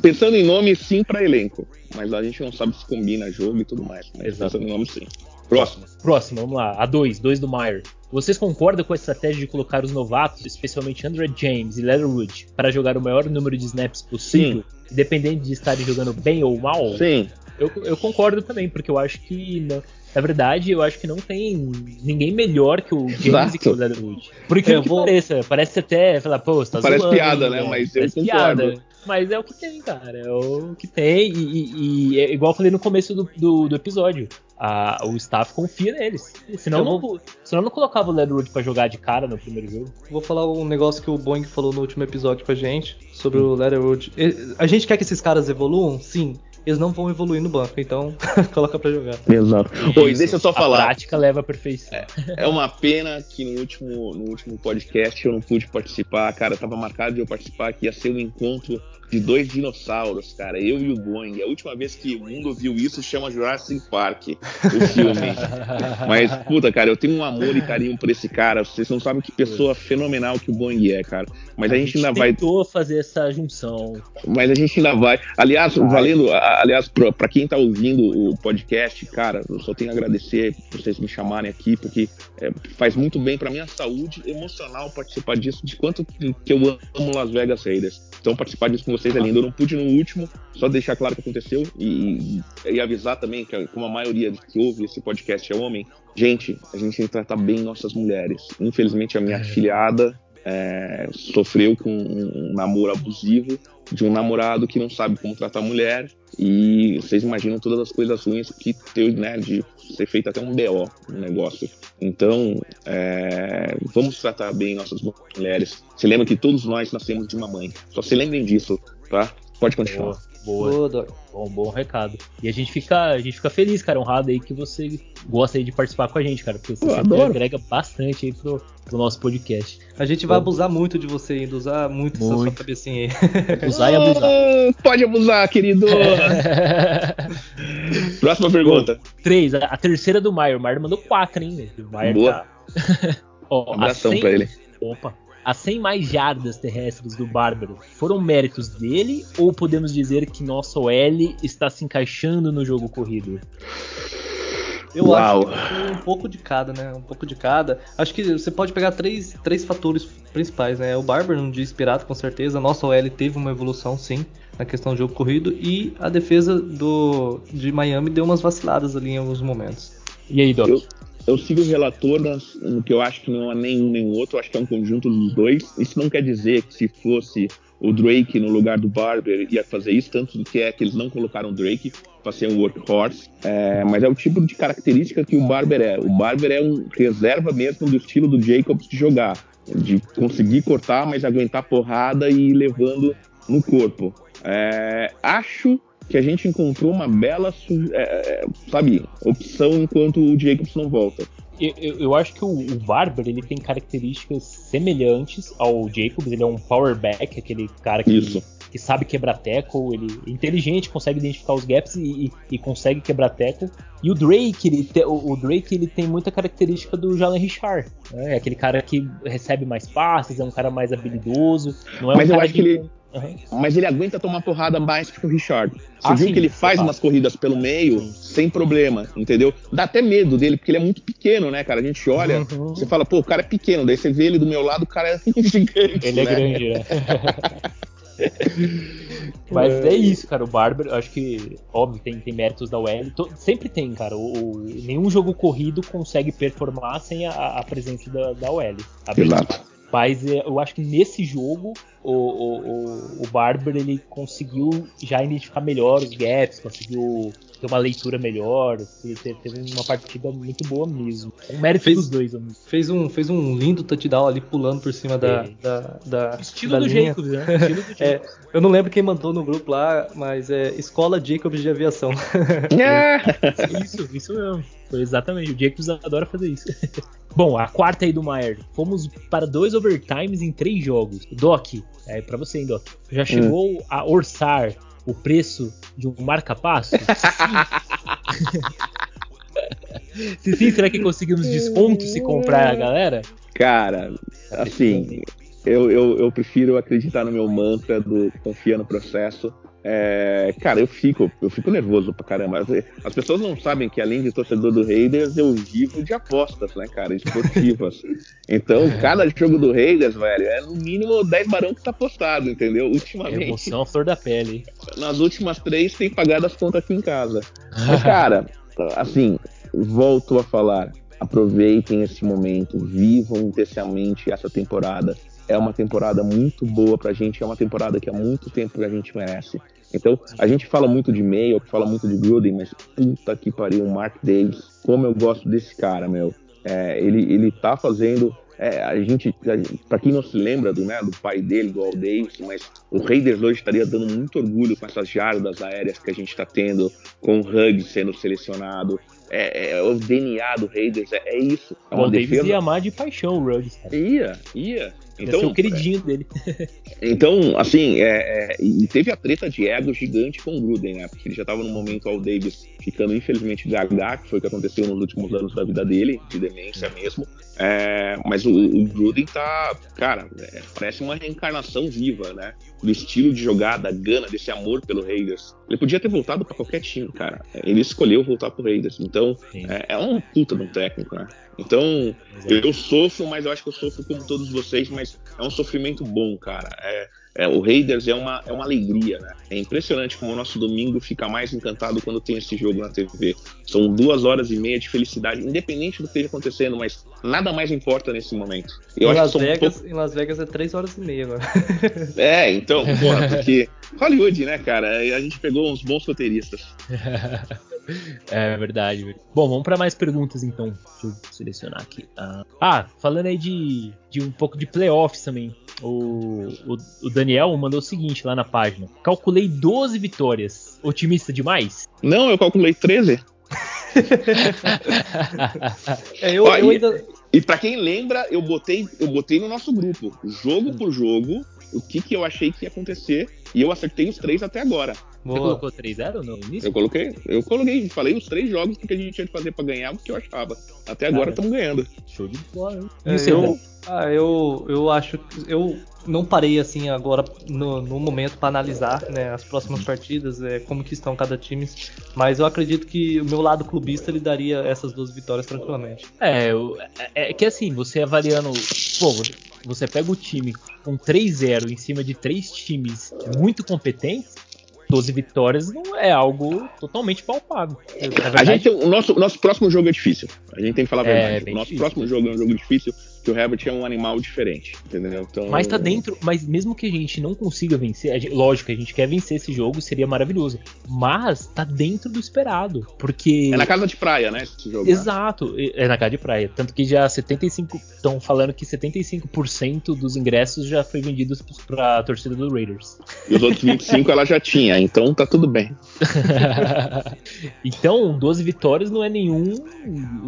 Pensando em nome, sim, para elenco. Mas a gente não sabe se combina jogo e tudo mais. Mas Exato. pensando em nome, sim. Próximo. Próximo, vamos lá. A 2, 2 do Meyer. Vocês concordam com a estratégia de colocar os novatos, especialmente Andrew James e Leatherwood, para jogar o maior número de snaps possível, Sim. independente de estarem jogando bem ou mal? Sim. Eu, eu concordo também, porque eu acho que, na, na, verdade, eu acho que não tem ninguém melhor que o James Exato. e que o Leatherwood. Por que, que vou... pareça, parece até, falar, pô, você tá Parece zoando, piada, né? Mas eu concordo. Piada. Mas é o que tem, cara. É o que tem. E, e, e é igual eu falei no começo do, do, do episódio. A, o staff confia neles. Senão, não, vou... senão não colocava o Leatherwood pra jogar de cara no primeiro jogo. Vou falar um negócio que o Boeing falou no último episódio com a gente sobre hum. o Leatherwood. A gente quer que esses caras evoluam? Sim eles não vão evoluir no banco, então *laughs* coloca para jogar. Exato. Oi, deixa eu só falar. A prática leva a perfeição. É, é, uma pena que no último, no último podcast eu não pude participar, cara, tava marcado de eu participar, que ia ser um encontro de dois dinossauros, cara. Eu e o Boeing. A última vez que o mundo viu isso chama Jurassic Park, o filme. *laughs* Mas, puta, cara, eu tenho um amor e carinho por esse cara. Vocês não sabem que pessoa fenomenal que o Boeing é, cara. Mas a, a gente, gente, ainda vai. tentou fazer essa junção. Mas a gente ainda vai. Aliás, vai. valendo, aliás, pra, pra, quem tá ouvindo o podcast, cara, eu só tenho a agradecer por vocês me chamarem aqui, porque é, faz muito bem pra minha saúde emocional participar disso, de quanto que eu amo Las Vegas Raiders. Então, participar disso com vocês é lindo. Eu não pude no último, só deixar claro que aconteceu e, e avisar também que, como a maioria que ouve esse podcast é homem, gente, a gente tem que tratar bem nossas mulheres. Infelizmente, a minha afilhada é, sofreu com um namoro abusivo de um namorado que não sabe como tratar a mulher e vocês imaginam todas as coisas ruins que teve, né, de ser feito até um BO no negócio. Então, é, vamos tratar bem nossas mulheres. Se lembra que todos nós nascemos de uma mãe. Só se lembrem disso, tá? Pode continuar. Boa. Boa. Bom, bom recado. E a gente fica, a gente fica feliz, cara, honrado aí que você gosta aí de participar com a gente, cara, porque você agrega bastante aí pro, pro, nosso podcast. A gente vai abusar muito de você ainda, usar muito, muito. essa sua cabecinha aí. *laughs* Usar e abusar. Pode abusar, querido. *laughs* Próxima pergunta. Bom, três, a, a, terceira do Maier. O Maier mandou quatro, hein? O Maier Boa. tá. *laughs* Ó, Abração 100... pra ele. Opa, as 100 mais jardas terrestres do Bárbaro foram méritos dele ou podemos dizer que nosso OL está se encaixando no jogo corrido? Eu Uau. acho que um pouco de cada, né? Um pouco de cada. Acho que você pode pegar três, três fatores principais, né? O Barber um dia inspirado, com certeza. A nossa OL teve uma evolução, sim, na questão do jogo corrido. E a defesa do, de Miami deu umas vaciladas ali em alguns momentos. E aí, Doc? Eu, eu sigo o relator no que eu acho que não é nenhum nem outro, acho que é um conjunto dos dois. Isso não quer dizer que se fosse o Drake no lugar do Barber ia fazer isso, tanto que é que eles não colocaram o Drake para ser um workhorse, é, mas é o tipo de característica que o Barber é. O Barber é um reserva mesmo do estilo do Jacobs de jogar, de conseguir cortar, mas aguentar porrada e ir levando no corpo. É, acho que a gente encontrou uma bela, é, é, sabe, opção enquanto o Jacobs não volta. Eu, eu, eu, acho que o, o, Barber ele tem características semelhantes ao Jacobs. Ele é um power back, aquele cara que, que sabe quebrar tackle. Ele é inteligente, consegue identificar os gaps e, e, e consegue quebrar tackle. E o Drake, ele te, o, o, Drake, ele tem muita característica do Jalen Richard. Né? É aquele cara que recebe mais passes, é um cara mais habilidoso. Não é Mas um eu acho que, que ele Uhum. Mas ele aguenta tomar porrada mais que o Richard. Você ah, viu sim, que ele faz umas corridas pelo meio sim. sem problema, entendeu? Dá até medo dele, porque ele é muito pequeno, né, cara? A gente olha, uhum. você fala, pô, o cara é pequeno, daí você vê ele do meu lado, o cara é *laughs* gigante. Ele é né? grande, né? *laughs* Mas é isso, cara. O Barber, acho que, óbvio, tem, tem méritos da UL. sempre tem, cara. O, o, nenhum jogo corrido consegue performar sem a, a presença da, da UL. Exato. Mas é, eu acho que nesse jogo o, o, o Barber ele conseguiu já identificar melhor os gaps, conseguiu ter uma leitura melhor, teve uma partida muito boa mesmo. O mérito fez, dos dois. Amigo. Fez um, fez um lindo touchdown ali pulando por cima da, É. da, da. Estilo da do linha. Jacobs, né? Estilo do *laughs* Jacobs. É, eu não lembro quem mandou no grupo lá, mas é Escola Jacobs de Aviação. *laughs* Isso, isso mesmo. Foi exatamente. O Jacobs adora fazer isso. *laughs* Bom, a quarta aí do Maier. Fomos para dois overtimes em três jogos. Doc, é pra você, hein, Doc. Já chegou a orçar o preço de um marca-passo? *laughs* Se sim, será que conseguimos desconto se comprar a galera? Cara, assim, eu, eu, eu prefiro acreditar no meu mantra do confia no processo. É, cara, eu fico, eu fico nervoso pra caramba. As, as pessoas não sabem que além de torcedor do Raiders, eu vivo de apostas, né, cara, esportivas. Então, cada jogo do Raiders, velho, é no mínimo 10 barão que tá apostado, entendeu? Ultimamente. Emoção à flor da pele. Nas últimas três tem pagado as contas aqui em casa. Mas, *laughs* cara, assim, volto a falar. Aproveitem esse momento, vivam intensamente essa temporada. É uma temporada muito boa pra gente, é uma temporada que há muito tempo a gente merece. Então, a gente fala muito de Mayo, fala muito de Gruden, mas puta que pariu, o Mark Davis, como eu gosto desse cara, meu. É, ele, ele tá fazendo. É, a gente, para quem não se lembra do, né, do pai dele, do Al Davis, mas o Raiders hoje estaria dando muito orgulho com essas jardas aéreas que a gente está tendo, com o Huggs sendo selecionado. É, é, o DNA do Raiders é, é isso. É o Al Davis ia amar de paixão o Ruggs. Ia, ia. Então, o queridinho dele. então, assim, é, é, e teve a treta de ego gigante com o Gruden, né? Porque ele já estava no momento Al Davis ficando infelizmente gaga, que foi o que aconteceu nos últimos anos da vida dele, de demência mesmo. É, mas o, o, Gruden tá, cara, é, parece uma reencarnação viva, né? Do estilo de jogada, gana, desse amor pelo Raiders. Ele podia ter voltado para qualquer time, cara. Ele escolheu voltar pro Raiders. Então, é, é um puta de um técnico, né? Então, eu sofro, mas eu acho que eu sofro como todos vocês, mas é um sofrimento bom, cara. É, é, o Raiders é uma, é uma alegria, né? É impressionante como o nosso domingo fica mais encantado quando tem esse jogo na TV. São duas horas e meia de felicidade, independente do que esteja acontecendo, mas nada mais importa nesse momento. Eu em, Las Vegas, um... em Las Vegas é três horas e meia agora. *laughs* É, então, porra, porque Hollywood, né, cara? A gente pegou uns bons roteiristas. *laughs* É verdade. Bom, vamos para mais perguntas então. Deixa eu selecionar aqui. Ah, falando aí de, de um pouco de playoffs também. O, o, o, Daniel mandou o seguinte lá na página: Calculei 12 vitórias. Otimista demais? Não, eu calculei 13. é, eu, eu ainda... E, e para quem lembra, eu botei, eu botei no nosso grupo, jogo por jogo, o que, que eu achei que ia acontecer. E eu acertei os três até agora. Você colocou 3-0 no início? Eu coloquei, eu coloquei, falei os três jogos que a gente tinha que fazer pra ganhar, o que eu achava. Até agora estamos ganhando. Show de bola, hein? É, eu, ah, eu, eu acho que eu não parei assim agora no, no momento para analisar né, as próximas partidas, é, como que estão cada time, mas eu acredito que o meu lado clubista ele daria essas duas vitórias tranquilamente. É, é, é que assim, você avaliando, pô, você pega o time com 3-0 em cima de três times muito competentes, 12 vitórias não é algo totalmente palpável. A gente o nosso, nosso próximo jogo é difícil. A gente tem que falar a verdade. É, o nosso difícil. próximo jogo é um jogo difícil, que o Herbert é um animal diferente, entendeu? Então, mas tá dentro, mas mesmo que a gente não consiga vencer, a gente, lógico, a gente quer vencer esse jogo, seria maravilhoso. Mas tá dentro do esperado, porque É na casa de praia, né, esse jogo. Exato, né? é na casa de praia, tanto que já 75 estão falando que 75% dos ingressos já foi vendidos para a torcida do Raiders. E os outros 25 ela já tinha, então tá tudo bem. *laughs* então, 12 vitórias não é nenhum.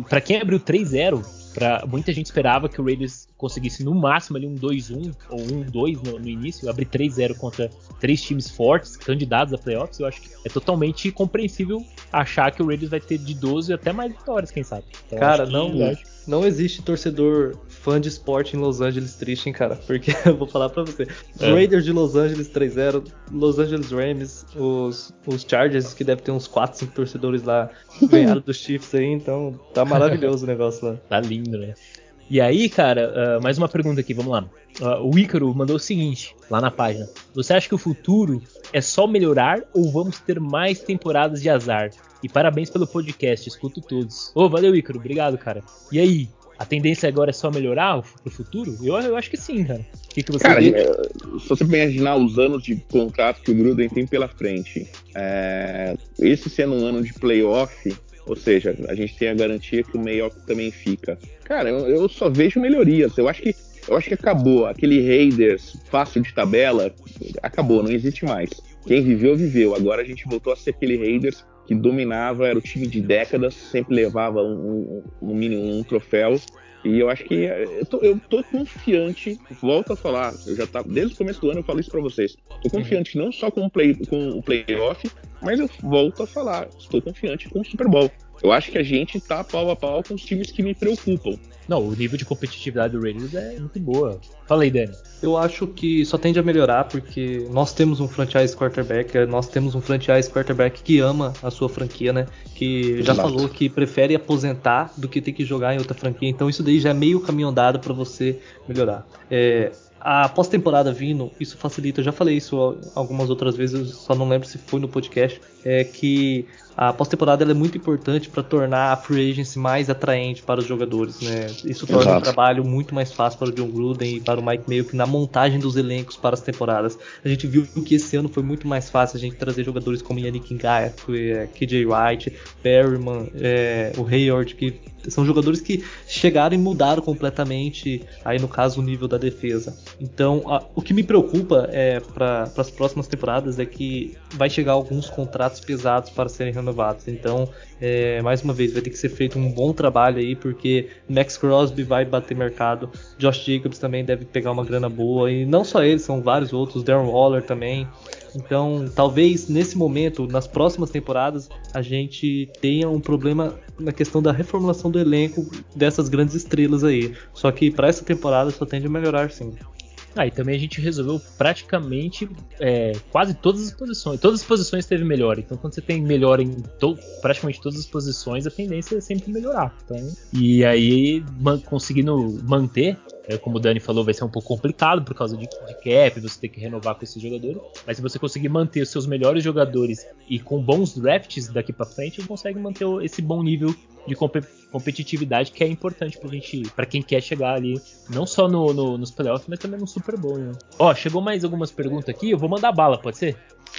Para quem abriu 3-0, Pra, muita gente esperava que o Raiders conseguisse no máximo ali um 2-1 ou um 2 no, no início, abrir 3-0 contra três times fortes, candidatos a playoffs, eu acho que é totalmente compreensível achar que o Raiders vai ter de 12 até mais vitórias, quem sabe. Então, Cara, não, não existe torcedor fã de esporte em Los Angeles triste, hein, cara? Porque *laughs* eu vou falar pra você. É. Raiders de Los Angeles 3-0, Los Angeles Rams, os, os Chargers, que deve ter uns 4, 5 torcedores lá, *laughs* ganharam dos Chiefs aí, então tá maravilhoso o negócio lá. Tá lindo, né? E aí, cara, uh, mais uma pergunta aqui, vamos lá. Uh, o Ícaro mandou o seguinte, lá na página. Você acha que o futuro é só melhorar ou vamos ter mais temporadas de azar? E parabéns pelo podcast, escuto todos. Ô, oh, valeu, Ícaro, obrigado, cara. E aí, a tendência agora é só melhorar pro futuro? Eu, eu acho que sim, cara. O que, que você Cara, é, se você imaginar os anos de contrato que o Gruden tem pela frente, é, esse sendo um ano de playoff, ou seja, a gente tem a garantia que o Mayock também fica. Cara, eu, eu, só vejo melhorias. Eu acho que eu acho que acabou. Aquele Raiders fácil de tabela, acabou, não existe mais. Quem viveu, viveu. Agora a gente voltou a ser aquele Raiders que dominava, era o time de décadas, sempre levava um, um, um um troféu. E eu acho que eu tô, eu tô, confiante, volto a falar, eu já tá, desde o começo do ano eu falo isso para vocês. Tô confiante não só com o, play, com o playoff, mas eu volto a falar, estou confiante com o Super Bowl. Eu acho que a gente tá pau a pau com os times que me preocupam. Não, o nível de competitividade do Raiders é muito boa. Fala aí, Dani. Eu acho que só tende a melhorar porque nós temos um franchise quarterback, nós temos um franchise quarterback que ama a sua franquia, né? Que já Exato. falou que prefere aposentar do que ter que jogar em outra franquia. Então isso daí já é meio caminho andado para você melhorar. É, a pós-temporada vindo, isso facilita. Eu já falei isso algumas outras vezes, só não lembro se foi no podcast. É que a pós-temporada é muito importante para tornar a free agency mais atraente para os jogadores, né? Isso torna Exato. o trabalho muito mais fácil para o John Gruden e para o Mike Mayock na montagem dos elencos para as temporadas. A gente viu que esse ano foi muito mais fácil a gente trazer jogadores como Yannick Ngakoue, é, KJ Wright, Perryman, é, o Hayward, que são jogadores que chegaram e mudaram completamente, aí no caso, o nível da defesa. Então, a, o que me preocupa é para as próximas temporadas é que vai chegar alguns contratos pesados para serem renovados. Então, é, mais uma vez, vai ter que ser feito um bom trabalho aí, porque Max Crosby vai bater mercado, Josh Jacobs também deve pegar uma grana boa, e não só ele, são vários outros, Darren Waller também. Então, talvez nesse momento, nas próximas temporadas, a gente tenha um problema na questão da reformulação do elenco dessas grandes estrelas aí. Só que para essa temporada só tende a melhorar sim. Ah, e também a gente resolveu praticamente é, quase todas as posições. Todas as posições teve melhor. Então, quando você tem melhor em to praticamente todas as posições, a tendência é sempre melhorar. Então, e aí, man conseguindo manter como o Dani falou, vai ser um pouco complicado por causa de, de cap, você ter que renovar com esses jogadores. Mas se você conseguir manter os seus melhores jogadores e com bons drafts daqui para frente, você consegue manter esse bom nível de comp competitividade que é importante pra gente, para quem quer chegar ali, não só no, no, nos playoffs, mas também no Super Bowl. Né? Ó, chegou mais algumas perguntas aqui, eu vou mandar bala, pode ser?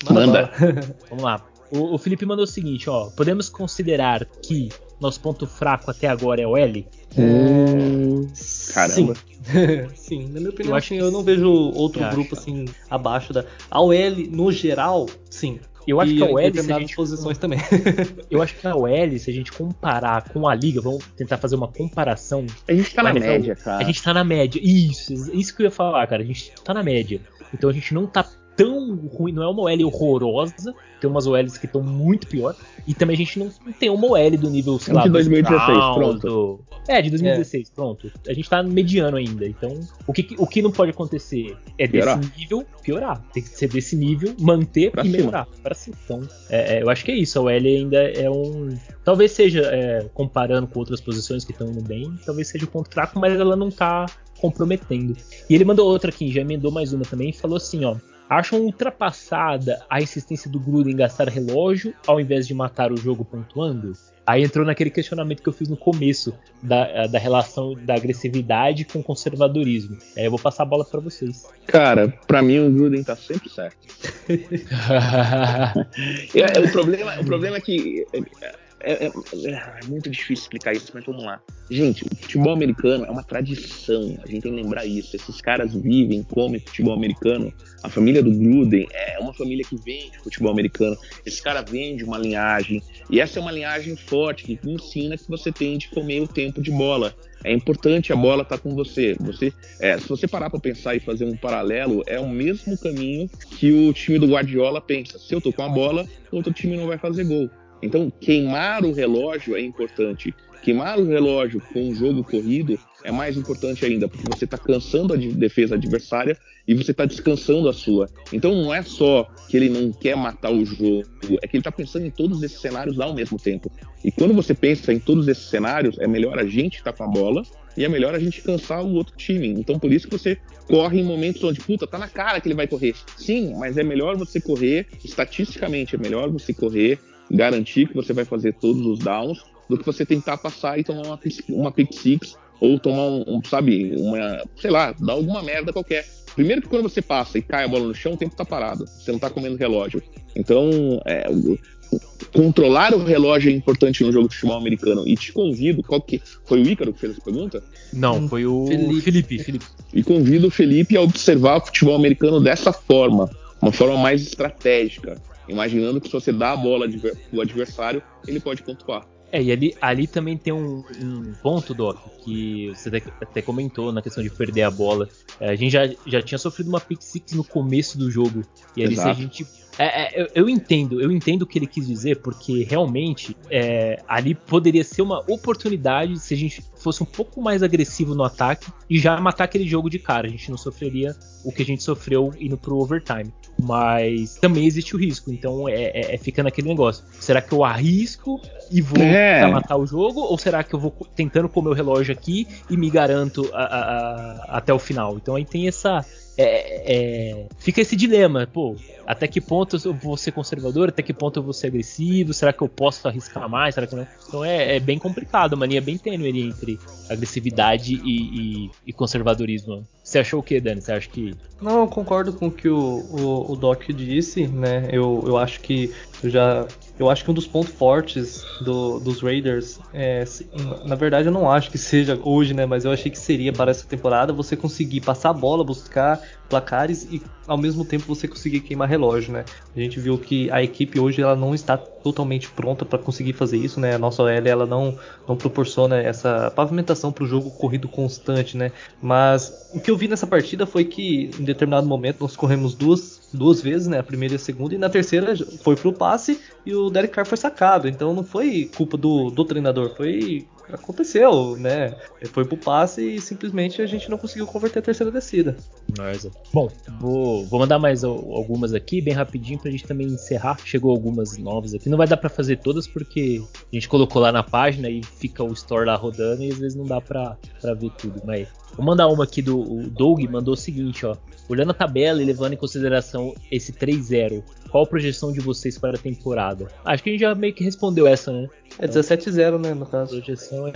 Manda. Manda. Vamos lá. O, o Felipe mandou o seguinte, ó, podemos considerar que nosso ponto fraco até agora é o L? Hum, caramba. Sim. *laughs* Sim, na minha opinião, eu, acho assim, que eu não vejo outro grupo assim abaixo da. A OL, no geral, sim. Eu acho e que a OL, se a gente... posições também. *laughs* eu acho que a OL, se a gente comparar com a liga, vamos tentar fazer uma comparação. A gente tá na média, cara. A gente tá na média. Isso, isso que eu ia falar, cara. A gente tá na média. Então a gente não tá tão ruim, não é uma OL horrorosa, tem umas OLs que estão muito pior, e também a gente não, tem uma OL do nível, sei lá, de 2016, Brown, pronto. É, de 2016, é. pronto. A gente tá mediano ainda, então o que, o que não pode acontecer é piorar. desse nível piorar, tem que ser desse nível, manter pra e cima. melhorar para cima. Então, é, é, eu acho que é isso, a OL ainda é um... Talvez seja, é, comparando com outras posições que estão indo bem, talvez seja o ponto fraco, mas ela não tá comprometendo. E ele mandou outra aqui, já emendou mais uma também, e falou assim, ó, acham ultrapassada a insistência do Gruden em gastar relógio ao invés de matar o jogo pontuando? Aí entrou naquele questionamento que eu fiz no começo da, eh, da relação da agressividade com conservadorismo. Aí eu vou passar a bola para vocês. Cara, para mim o Gruden tá sempre certo. *laughs* *laughs* é, o, problema, o problema é que é, é, é, muito difícil explicar isso, mas vamos lá. Gente, o futebol americano é uma tradição, a gente tem que lembrar isso. Esses caras vivem, comem futebol americano. A família do Gruden é uma família que vende futebol americano. Esse cara vende uma linhagem, e essa é uma linhagem forte que ensina que você tem de comer o tempo de bola. É importante a bola estar tá com você. Você, é, se você parar para pensar e fazer um paralelo, é o mesmo caminho que o time do Guardiola pensa. Se eu tô com a bola, outro time não vai fazer gol. Então, queimar o relógio é importante. Queimar o relógio com um jogo corrido é mais importante ainda, porque você está cansando a defesa adversária e você está descansando a sua. Então não é só que ele não quer matar o jogo, é que ele está pensando em todos esses cenários ao mesmo tempo. E quando você pensa em todos esses cenários, é melhor a gente estar tá com a bola e é melhor a gente cansar o outro time. Então por isso que você corre em momentos onde, puta, tá na cara que ele vai correr. Sim, mas é melhor você correr, estatisticamente é melhor você correr garantir que você vai fazer todos os downs do que você tentar passar e tomar uma, uma pick six ou tomar um, um, sabe, uma, sei lá, dar alguma merda qualquer. Primeiro que quando você passa e cai a bola no chão, o tempo tá parado. Você não tá comendo relógio. Então, é, controlar o relógio é importante no jogo de futebol americano. E te convido, qual que foi o Ícaro que fez essa pergunta? Não, foi o Felipe. Felipe, Felipe. E convido o Felipe a observar o futebol americano dessa forma, uma forma mais estratégica imaginando que se você dá a bola pro adversário, ele pode pontuar. É, e ali, ali também tem um, um ponto, Doc, que você até, até, comentou na questão de perder a bola. É, a gente já, já tinha sofrido uma pick six no começo do jogo. E ali Exato. se a gente é, é, eu, eu, entendo, eu entendo o que ele quis dizer, porque realmente é, ali poderia ser uma oportunidade se a gente fosse um pouco mais agressivo no ataque e já matar aquele jogo de cara. A gente não sofreria o que a gente sofreu indo pro overtime. Mas também existe o risco, então é, é, é fica naquele negócio. Será que eu arrisco e vou é. matar o jogo? Ou será que eu vou tentando comer o relógio aqui e me garanto a, a, a, até o final? Então aí tem essa, é, é, fica esse dilema, pô, até que ponto eu vou ser conservador, até que ponto eu vou ser agressivo, será que eu posso arriscar mais, será que não? Então é, é bem complicado, uma linha bem tênue ali entre agressividade e, e, e, conservadorismo. Você achou o que, Dani? Você acha que... Não, eu concordo com o que o, o, o Doc disse, né, eu, eu acho que eu já eu acho que um dos pontos fortes do, dos Raiders é, na verdade eu não acho que seja hoje, né, mas eu achei que seria para essa temporada você conseguir passar a bola, buscar placares e ao mesmo tempo você conseguir queimar relógio, né? A gente viu que a equipe hoje ela não está totalmente pronta para conseguir fazer isso, né? A nossa OL ela não, não proporciona essa pavimentação para o jogo corrido constante, né? Mas o que eu vi nessa partida foi que em determinado momento nós corremos duas, duas vezes, né? A primeira e a segunda, e na terceira foi pro passe e o Derek Carr foi sacado. Então não foi culpa do, do treinador, foi aconteceu, né? Foi pro passe e simplesmente a gente não conseguiu converter a terceira descida. Nossa. Bom, vou, vou mandar mais algumas aqui, bem rapidinho, pra gente também encerrar. Chegou algumas novas aqui. Não vai dar para fazer todas porque a gente colocou lá na página e fica o store lá rodando e às vezes não dá pra, pra ver tudo. Mas vou mandar uma aqui do Doug, mandou o seguinte, ó. Olhando a tabela e levando em consideração esse 3-0, qual a projeção de vocês para a temporada? Acho que a gente já meio que respondeu essa, né? É 17-0, né, no caso. A projeção é.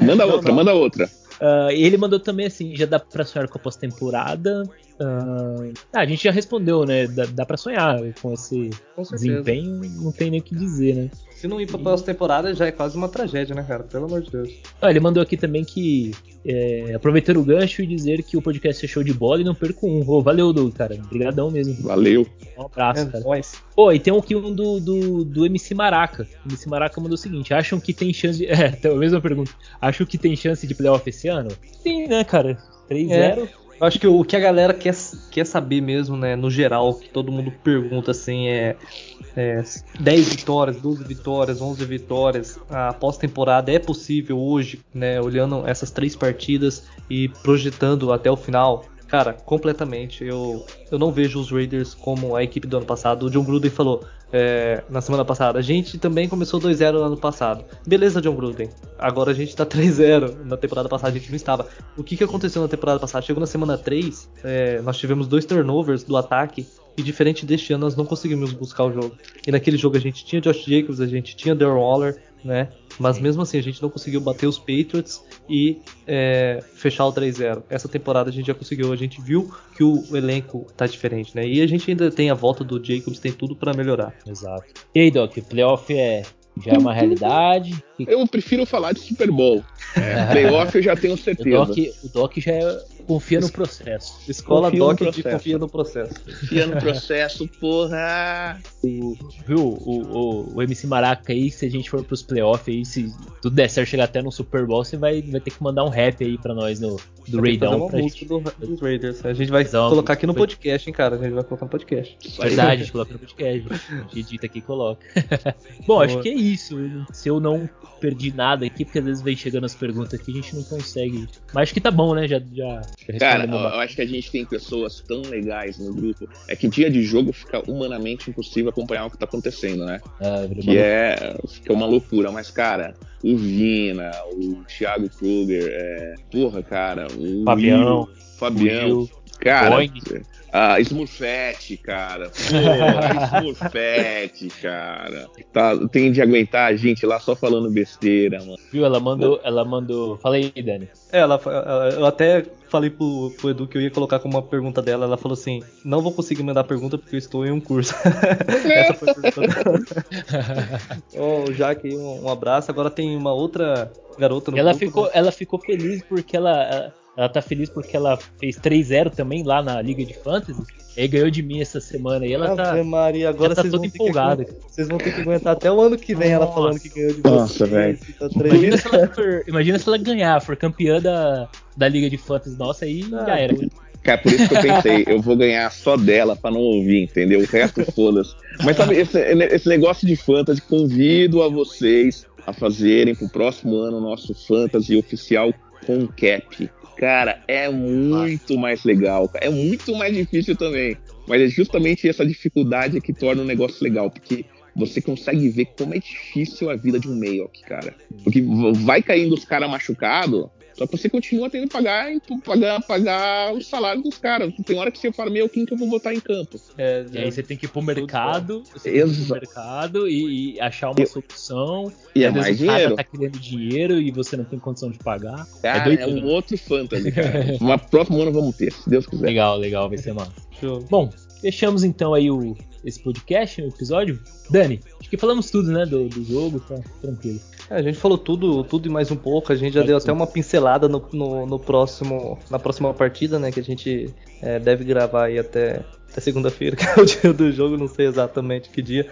*laughs* manda outra, não. manda outra. Uh, ele mandou também assim: já dá pra sonhar com a pós-temporada. Uh, ah, a gente já respondeu, né? Dá, dá pra sonhar com esse com desempenho, não tem nem o que dizer, né? Se não ir pra pós-temporada já é quase uma tragédia, né, cara? Pelo amor de Deus. Ah, ele mandou aqui também que é, aproveitar o gancho e dizer que o podcast é show de bola e não perco um. Oh, valeu, Doug, cara. Obrigadão mesmo. Valeu. Um abraço, é, cara. Pô, oh, e tem aqui um do, do, do MC Maraca. O MC Maraca mandou o seguinte: acham que tem chance de. *laughs* É, a mesma pergunta. Acham que tem chance de playoff esse ano? Sim, né, cara? 3-0. É. Eu acho que o que a galera quer, quer saber mesmo, né, no geral, que todo mundo pergunta assim, é, é 10 vitórias, 12 vitórias, 11 vitórias, a pós-temporada é possível hoje, né, olhando essas três partidas e projetando até o final? Cara, completamente. Eu, eu não vejo os Raiders como a equipe do ano passado. O John Gruden falou: é, na semana passada. A gente também começou 2-0 no ano passado. Beleza, John Gruden. Agora a gente tá *laughs* 3-0. Na temporada passada a gente não estava. O que, que aconteceu na temporada passada? Chegou na semana 3, é, nós tivemos dois turnovers do ataque. E diferente deste ano, nós não conseguimos buscar o jogo. E naquele jogo a gente tinha Josh Jacobs, a gente tinha Darren Waller, né? Mas mesmo assim, a gente não conseguiu bater os Patriots e é, fechar o 3-0. Essa temporada a gente já conseguiu, a gente viu que o elenco tá diferente, né? E a gente ainda tem a volta do Jacobs, tem tudo para melhorar. Exato. E aí, Doc, playoff é já é uma realidade. Eu prefiro falar de Super Bowl. É, *laughs* playoff eu já tenho certeza. O Doc, o Doc já é, confia no processo. Escola Confia Doc de confia no processo. Confia no processo, porra. O- viu? O, o, o MC Maraca aí, se a gente for pros playoffs aí, se tudo der certo chegar até no Super Bowl, você vai, vai ter que mandar um rap aí pra nós no, do que fazer Raidão uma gente. do, dos Raiders. A gente vai uma colocar aqui no podcast, hein, cara. A gente vai colocar no podcast. Verdade, a gente coloca no podcast. A gente edita aqui e coloca. *laughs* Bom, acho que é isso. Se eu não perdi nada aqui, porque às vezes vem chegando as perguntas aqui, a gente não consegue. Mas acho que tá bom, né? Já, já, Cara, eu acho que a gente tem pessoas tão legais no grupo. É que dia de jogo fica humanamente impossível acompanhar o que tá acontecendo, né? Virou Que uma é, fica uma loucura. Mas, cara, o Vina, o Thiago Kruger, é, porra, cara, o Fabião, Will, Fabião, Will, cara, Boing. A Smurfette, cara, porra, *laughs* Smurfette, cara, tá, tem de aguentar a gente lá só falando besteira, mano. Viu? Ela mandou. Ela mandou. Fala aí, Dani. É, ela, eu até falei pro, pro Edu que eu ia colocar como uma pergunta dela. Ela falou assim: Não vou conseguir mandar pergunta porque eu estou em um curso. *laughs* Essa foi a pergunta dela. *laughs* Ó, o Jaque, um, um abraço. Agora tem uma outra garota no ela grupo, ficou, né? ela ficou feliz porque ela, ela, ela tá feliz porque ela fez 3-0 também lá na Liga de Fantasy. E aí ganhou de mim essa semana. E ela tá. Maria, agora ela tá vocês, toda vão ter empolgada. Que, vocês vão ter que aguentar até o ano que vem ela Nossa. falando que ganhou de Nossa, vocês, velho. tá Imagina se, ela for- imagina se ela ganhar, for campeã da, da Liga de Fantasy nossa, aí Ah, já era. Cara, por isso que eu pensei, eu vou ganhar só dela pra não ouvir, entendeu? O resto, foda-se. Mas sabe, esse, esse negócio de fantasy, convido a vocês a fazerem pro próximo ano o nosso fantasy oficial com cap. Cara, é muito mais legal, é muito mais difícil também. Mas é justamente essa dificuldade que torna o negócio legal, porque você consegue ver como é difícil a vida de um Mayock, cara. Porque vai caindo os caras machucados, só que você continua tendo que pagar, pagar, pagar o salário dos caras. Tem hora que você fala, meu, quem que eu vou botar em campo? É, E aí você tem que ir pro mercado, você tem que ir pro Exato. mercado e, e achar uma Eu- solução. E é mais o cara dinheiro. tá querendo dinheiro e você não tem condição de pagar. Cara, é, doido, um né? outro fantasy, cara. *laughs* Mas próximo ano vamos ter, se Deus quiser. Legal, legal, vai ser massa. show. Bom, fechamos então aí o, esse podcast, o episódio. Dani, acho que falamos tudo, né, do, do jogo, tá tranquilo. É, a gente falou tudo, tudo e mais um pouco. A gente já Mais deu tudo. até uma pincelada no, no, no próximo, na próxima partida, né? Que a gente é, deve gravar aí até, até segunda-feira, *laughs* que é o dia do jogo. Não sei exatamente que dia,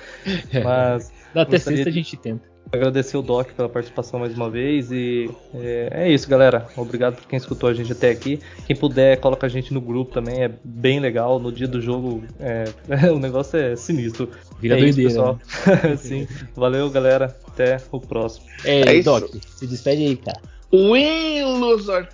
mas Dá até sexta a gente tenta. Agradecer o Doc pela participação mais uma vez e é, é isso, galera. Obrigado por quem escutou a gente até aqui. Quem puder, coloca a gente no grupo também. É bem legal. No dia do jogo, é, *laughs* o negócio é sinistro. Vira é isso, doideira, né? pessoal. *laughs* Sim. Valeu, galera. Até o próximo. É, É isso. Doc, se despede aí, cara. Win, lose or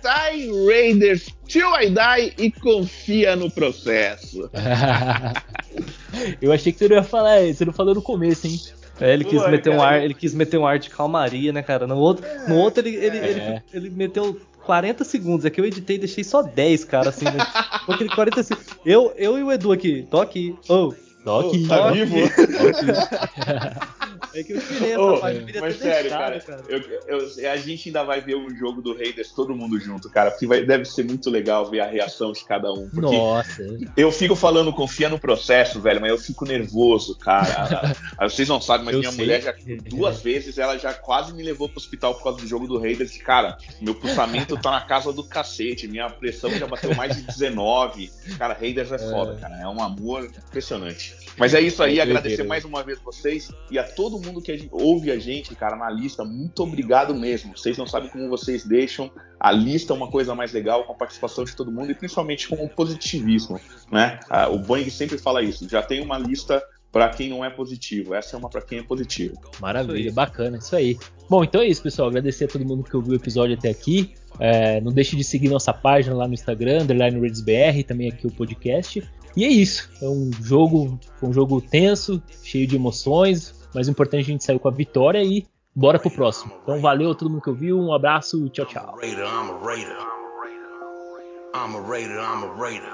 Raiders till I die e confia no processo. *laughs* Eu achei que você não ia falar, você não falou no começo, hein? É, ele quis Pô, meter um cara, ar, eu- ele quis meter um ar de calmaria, né, cara? No outro, no outro ele, ele, É. ele, ele meteu 40 segundos. Aqui eu editei e deixei só 10, cara, assim, né? Aquele 40 segundos. Eu, eu e o Edu aqui, tô aqui. Ô, Doc, Tá Doc. vivo? *laughs* é que eu tirei essa Ô, parte, mas sério, deixado, cara, eu- eu- a gente ainda vai ver o jogo do Raiders todo mundo junto, cara, porque vai- deve ser muito legal ver a reação de cada um. Porque Nossa. eu fico falando confia no processo, velho, mas eu fico nervoso, cara. *laughs* Ah, Vocês não sabem, mas Eu minha sei. mulher já duas vezes ela já quase me levou pro hospital por causa do jogo do Raiders. E, Cara, meu pulsamento tá na casa do cacete, minha pressão já bateu mais de 19. Cara, Raiders é foda, cara, é um amor impressionante. Mas é isso aí, É agradecer mais uma vez vocês e a todo mundo que a gente- ouve a gente, cara, na lista. Muito obrigado mesmo. Vocês não sabem como vocês deixam a lista uma coisa mais legal com a participação de todo mundo e principalmente com o positivismo, né? Ah, o Boeing sempre fala isso. Já tem uma lista para quem não é positivo. Essa é uma para quem é positivo. Maravilha, bacana, isso aí. Bom, então é isso, pessoal. Agradecer a todo mundo que ouviu o episódio até aqui. É, não deixe de seguir nossa página lá no Instagram, underline RaidersBR, também aqui o podcast. E é isso. É um jogo, um jogo tenso, cheio de emoções, mas o importante é que a gente saiu com a vitória e bora pro próximo. Então valeu a todo mundo que ouviu, um abraço, tchau, tchau. I'm a Raider. I'm a Raider, I'm a Raider.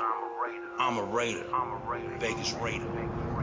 I'm a Raider. Vegas Raider.